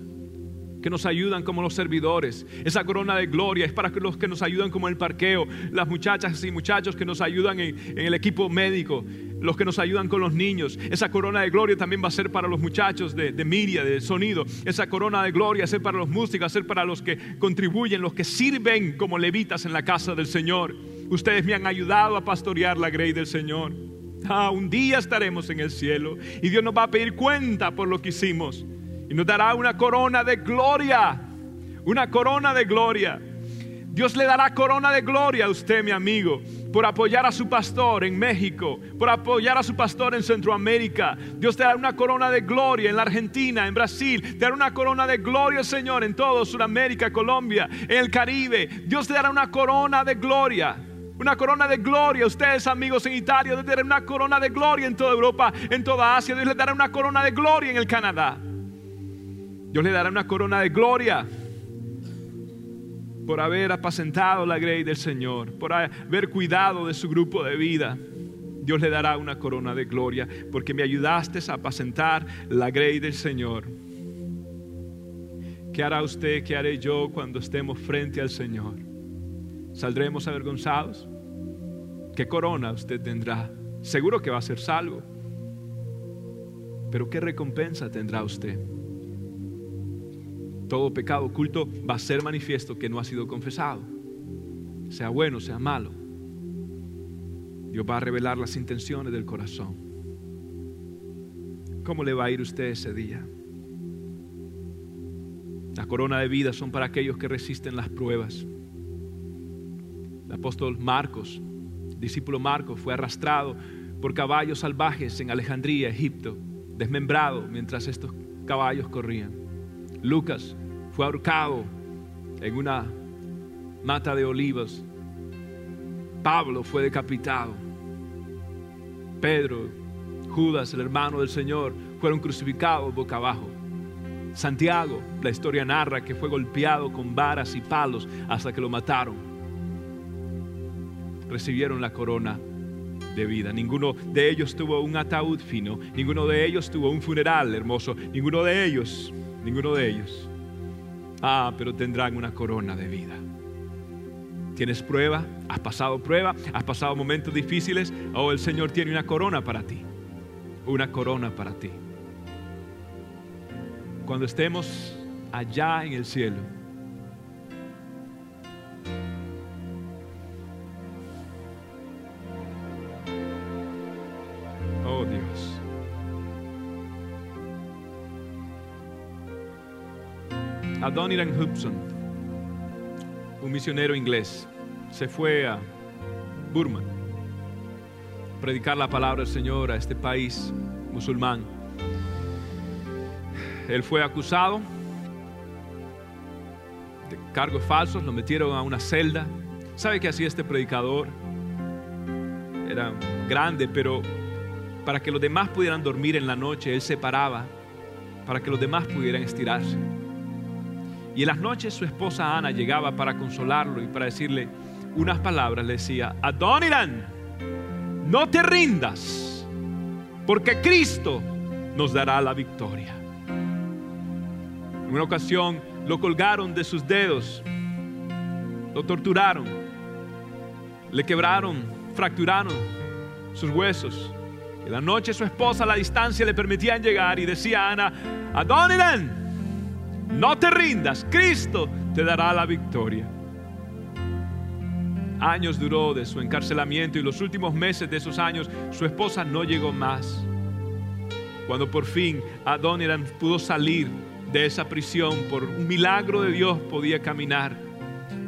que nos ayudan como los servidores. Esa corona de gloria es para los que nos ayudan como el parqueo, las muchachas y muchachos que nos ayudan en, el equipo médico, los que nos ayudan con los niños. Esa corona de gloria también va a ser para los muchachos de, de Miria, de sonido. Esa corona de gloria va a ser para los músicos, va a ser para los que contribuyen, los que sirven como levitas en la casa del Señor. Ustedes me han ayudado a pastorear la grey del Señor. Ah, un día estaremos en el cielo y Dios nos va a pedir cuenta por lo que hicimos y nos dará una corona de gloria. Una corona de gloria. Dios le dará corona de gloria a usted, mi amigo, por apoyar a su pastor en México, por apoyar a su pastor en Centroamérica. Dios te dará una corona de gloria en la Argentina, en Brasil. Te dará una corona de gloria, Señor, en todo Sudamérica, Colombia, en el Caribe. Dios te dará una corona de gloria. Una corona de gloria. Ustedes, amigos en Italia, Dios dará una corona de gloria en toda Europa, en toda Asia. Dios les dará una corona de gloria en el Canadá. Dios le dará una corona de gloria por haber apacentado la grey del Señor, por haber cuidado de su grupo de vida. Dios le dará una corona de gloria porque me ayudaste a apacentar la grey del Señor. ¿Qué hará usted? ¿Qué haré yo cuando estemos frente al Señor? ¿Saldremos avergonzados? ¿Qué corona usted tendrá? Seguro que va a ser salvo. Pero ¿qué recompensa tendrá usted? Todo pecado oculto va a ser manifiesto que no ha sido confesado, sea bueno, sea malo. Dios va a revelar las intenciones del corazón. ¿Cómo le va a ir usted ese día? La corona de vida son para aquellos que resisten las pruebas. El apóstol Marcos, discípulo Marcos, fue arrastrado por caballos salvajes en Alejandría, Egipto, desmembrado mientras estos caballos corrían. Lucas fue ahorcado en una mata de olivas. Pablo fue decapitado. Pedro, Judas, el hermano del Señor, fueron crucificados boca abajo. Santiago, la historia narra que fue golpeado con varas y palos hasta que lo mataron. Recibieron la corona de vida. Ninguno de ellos tuvo un ataúd fino, ninguno de ellos tuvo un funeral hermoso, ninguno de ellos ninguno de ellos. Ah, pero tendrán una corona de vida. ¿Tienes prueba? ¿Has pasado prueba? ¿Has pasado momentos difíciles? Oh, el Señor tiene una corona para ti. Una corona para ti. Cuando estemos allá en el cielo, Adoniran Hudson, un misionero inglés, se fue a Burma a predicar la palabra del Señor a este país musulmán. Él fue acusado de cargos falsos, lo metieron a una celda. ¿Sabe qué hacía este predicador? Era grande, pero para que los demás pudieran dormir en la noche, él se paraba para que los demás pudieran estirarse. Y en las noches su esposa Ana llegaba para consolarlo y para decirle unas palabras. Le decía, Adoniran, no te rindas, porque Cristo nos dará la victoria. En una ocasión lo colgaron de sus dedos, lo torturaron, le quebraron, fracturaron sus huesos En la noche su esposa a la distancia le permitían llegar y decía a Ana, Adoniran, no te rindas, Cristo te dará la victoria. Años duró de su encarcelamiento y los últimos meses de esos años su esposa no llegó más. Cuando por fin Adoniran pudo salir de esa prisión, por un milagro de Dios podía caminar.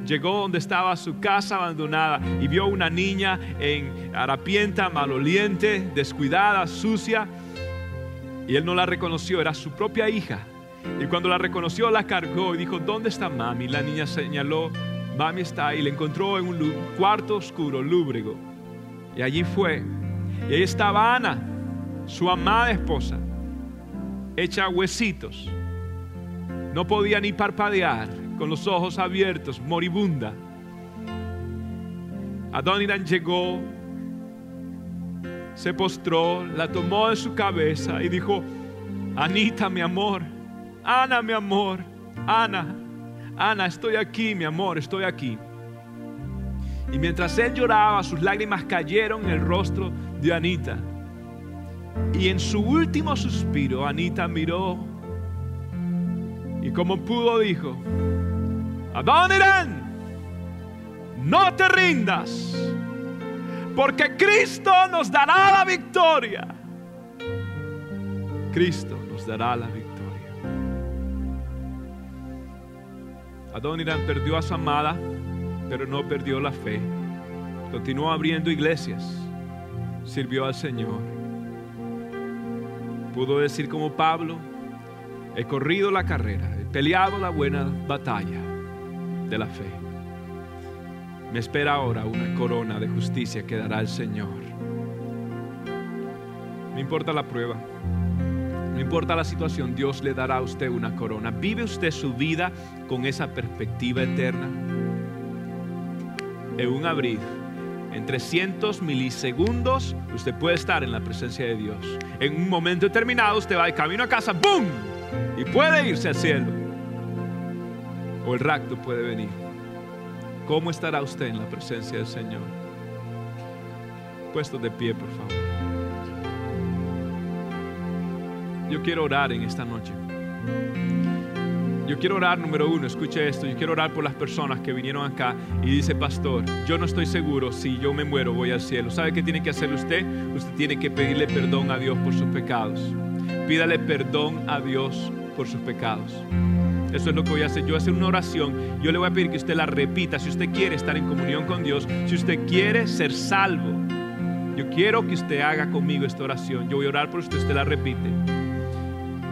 Llegó donde estaba su casa abandonada y vio una niña en harapienta, maloliente, descuidada, sucia. Y él no la reconoció, era su propia hija. Y cuando la reconoció, la cargó y dijo, ¿dónde está mami? La niña señaló Mami está ahí, le encontró en un cuarto oscuro, lúbrego. Y allí fue. Y ahí estaba Ana, su amada esposa, hecha huesitos. No podía ni parpadear, con los ojos abiertos, moribunda. Adoniran llegó, se postró, la tomó de su cabeza y dijo, Anita, mi amor, Ana, mi amor, Ana, Ana, estoy aquí, mi amor, estoy aquí. Y mientras él lloraba, sus lágrimas cayeron en el rostro de Anita. Y en su último suspiro, Anita miró y como pudo dijo, Adoniran, no te rindas, porque Cristo nos dará la victoria. Cristo nos dará la victoria. Adoniran perdió a su amada, pero no perdió la fe. Continuó abriendo iglesias, sirvió al Señor. Pudo decir como Pablo, he corrido la carrera, he peleado la buena batalla de la fe. Me espera ahora una corona de justicia que dará el Señor. No importa la prueba, no importa la situación, Dios le dará a usted una corona. ¿Vive usted su vida con esa perspectiva eterna? En un abrir, en 300 milisegundos, usted puede estar en la presencia de Dios. En un momento determinado, usted va de camino a casa, ¡boom! Y puede irse al cielo. O el rapto puede venir. ¿Cómo estará usted en la presencia del Señor? Puesto de pie, por favor. Yo quiero orar en esta noche. Yo quiero orar, número uno, escuche esto, yo quiero orar por las personas que vinieron acá y dice, pastor, yo no estoy seguro si yo me muero, voy al cielo. ¿Sabe qué tiene que hacer usted? Usted tiene que pedirle perdón a Dios por sus pecados. Pídale perdón a Dios por sus pecados. Eso es lo que voy a hacer. Yo voy a hacer una oración. Yo le voy a pedir que usted la repita. Si usted quiere estar en comunión con Dios, si usted quiere ser salvo, yo quiero que usted haga conmigo esta oración. Yo voy a orar por usted, usted la repite.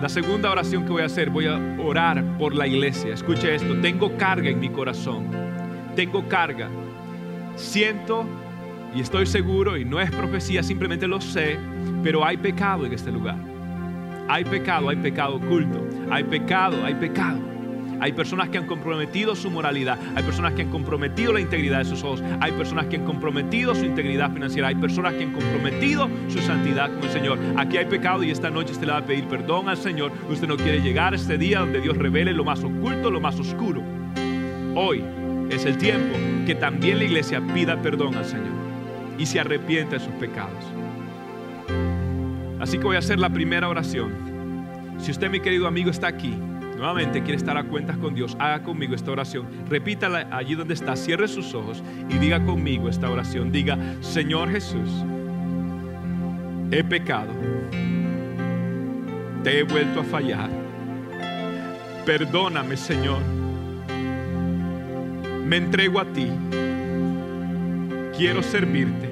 La segunda oración que voy a hacer, voy a orar por la iglesia. Escuche esto, tengo carga en mi corazón. Tengo carga. Siento y estoy seguro, y no es profecía, simplemente lo sé, pero hay pecado en este lugar. Hay pecado, hay pecado oculto. Hay pecado, hay pecado. Hay personas que han comprometido su moralidad, hay personas que han comprometido la integridad de sus ojos, hay personas que han comprometido su integridad financiera, hay personas que han comprometido su santidad con el Señor. Aquí hay pecado y esta noche usted le va a pedir perdón al Señor. Usted no quiere llegar a este día donde Dios revele lo más oculto, lo más oscuro. Hoy es el tiempo que también la iglesia pida perdón al Señor y se arrepienta de sus pecados. Así que voy a hacer la primera oración. Si usted, mi querido amigo, está aquí nuevamente quiere estar a cuentas con Dios, haga conmigo esta oración. Repítala allí donde está, cierre sus ojos y diga conmigo esta oración. Diga, Señor Jesús, he pecado, te he vuelto a fallar. Perdóname, Señor. Me entrego a ti. Quiero servirte.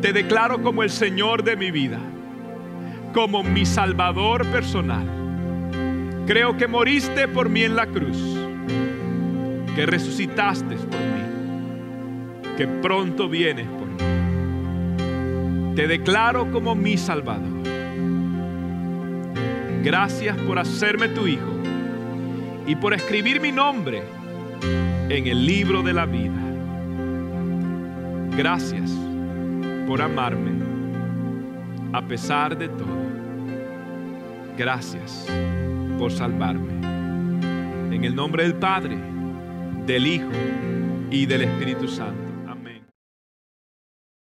Te declaro como el Señor de mi vida, como mi Salvador personal Creo que moriste por mí en la cruz, que resucitaste por mí, que pronto vienes por mí. Te declaro como mi Salvador. Gracias por hacerme tu Hijo y por escribir mi nombre en el libro de la vida. Gracias por amarme a pesar de todo. Gracias por salvarme. En el nombre del Padre, del Hijo y del Espíritu Santo.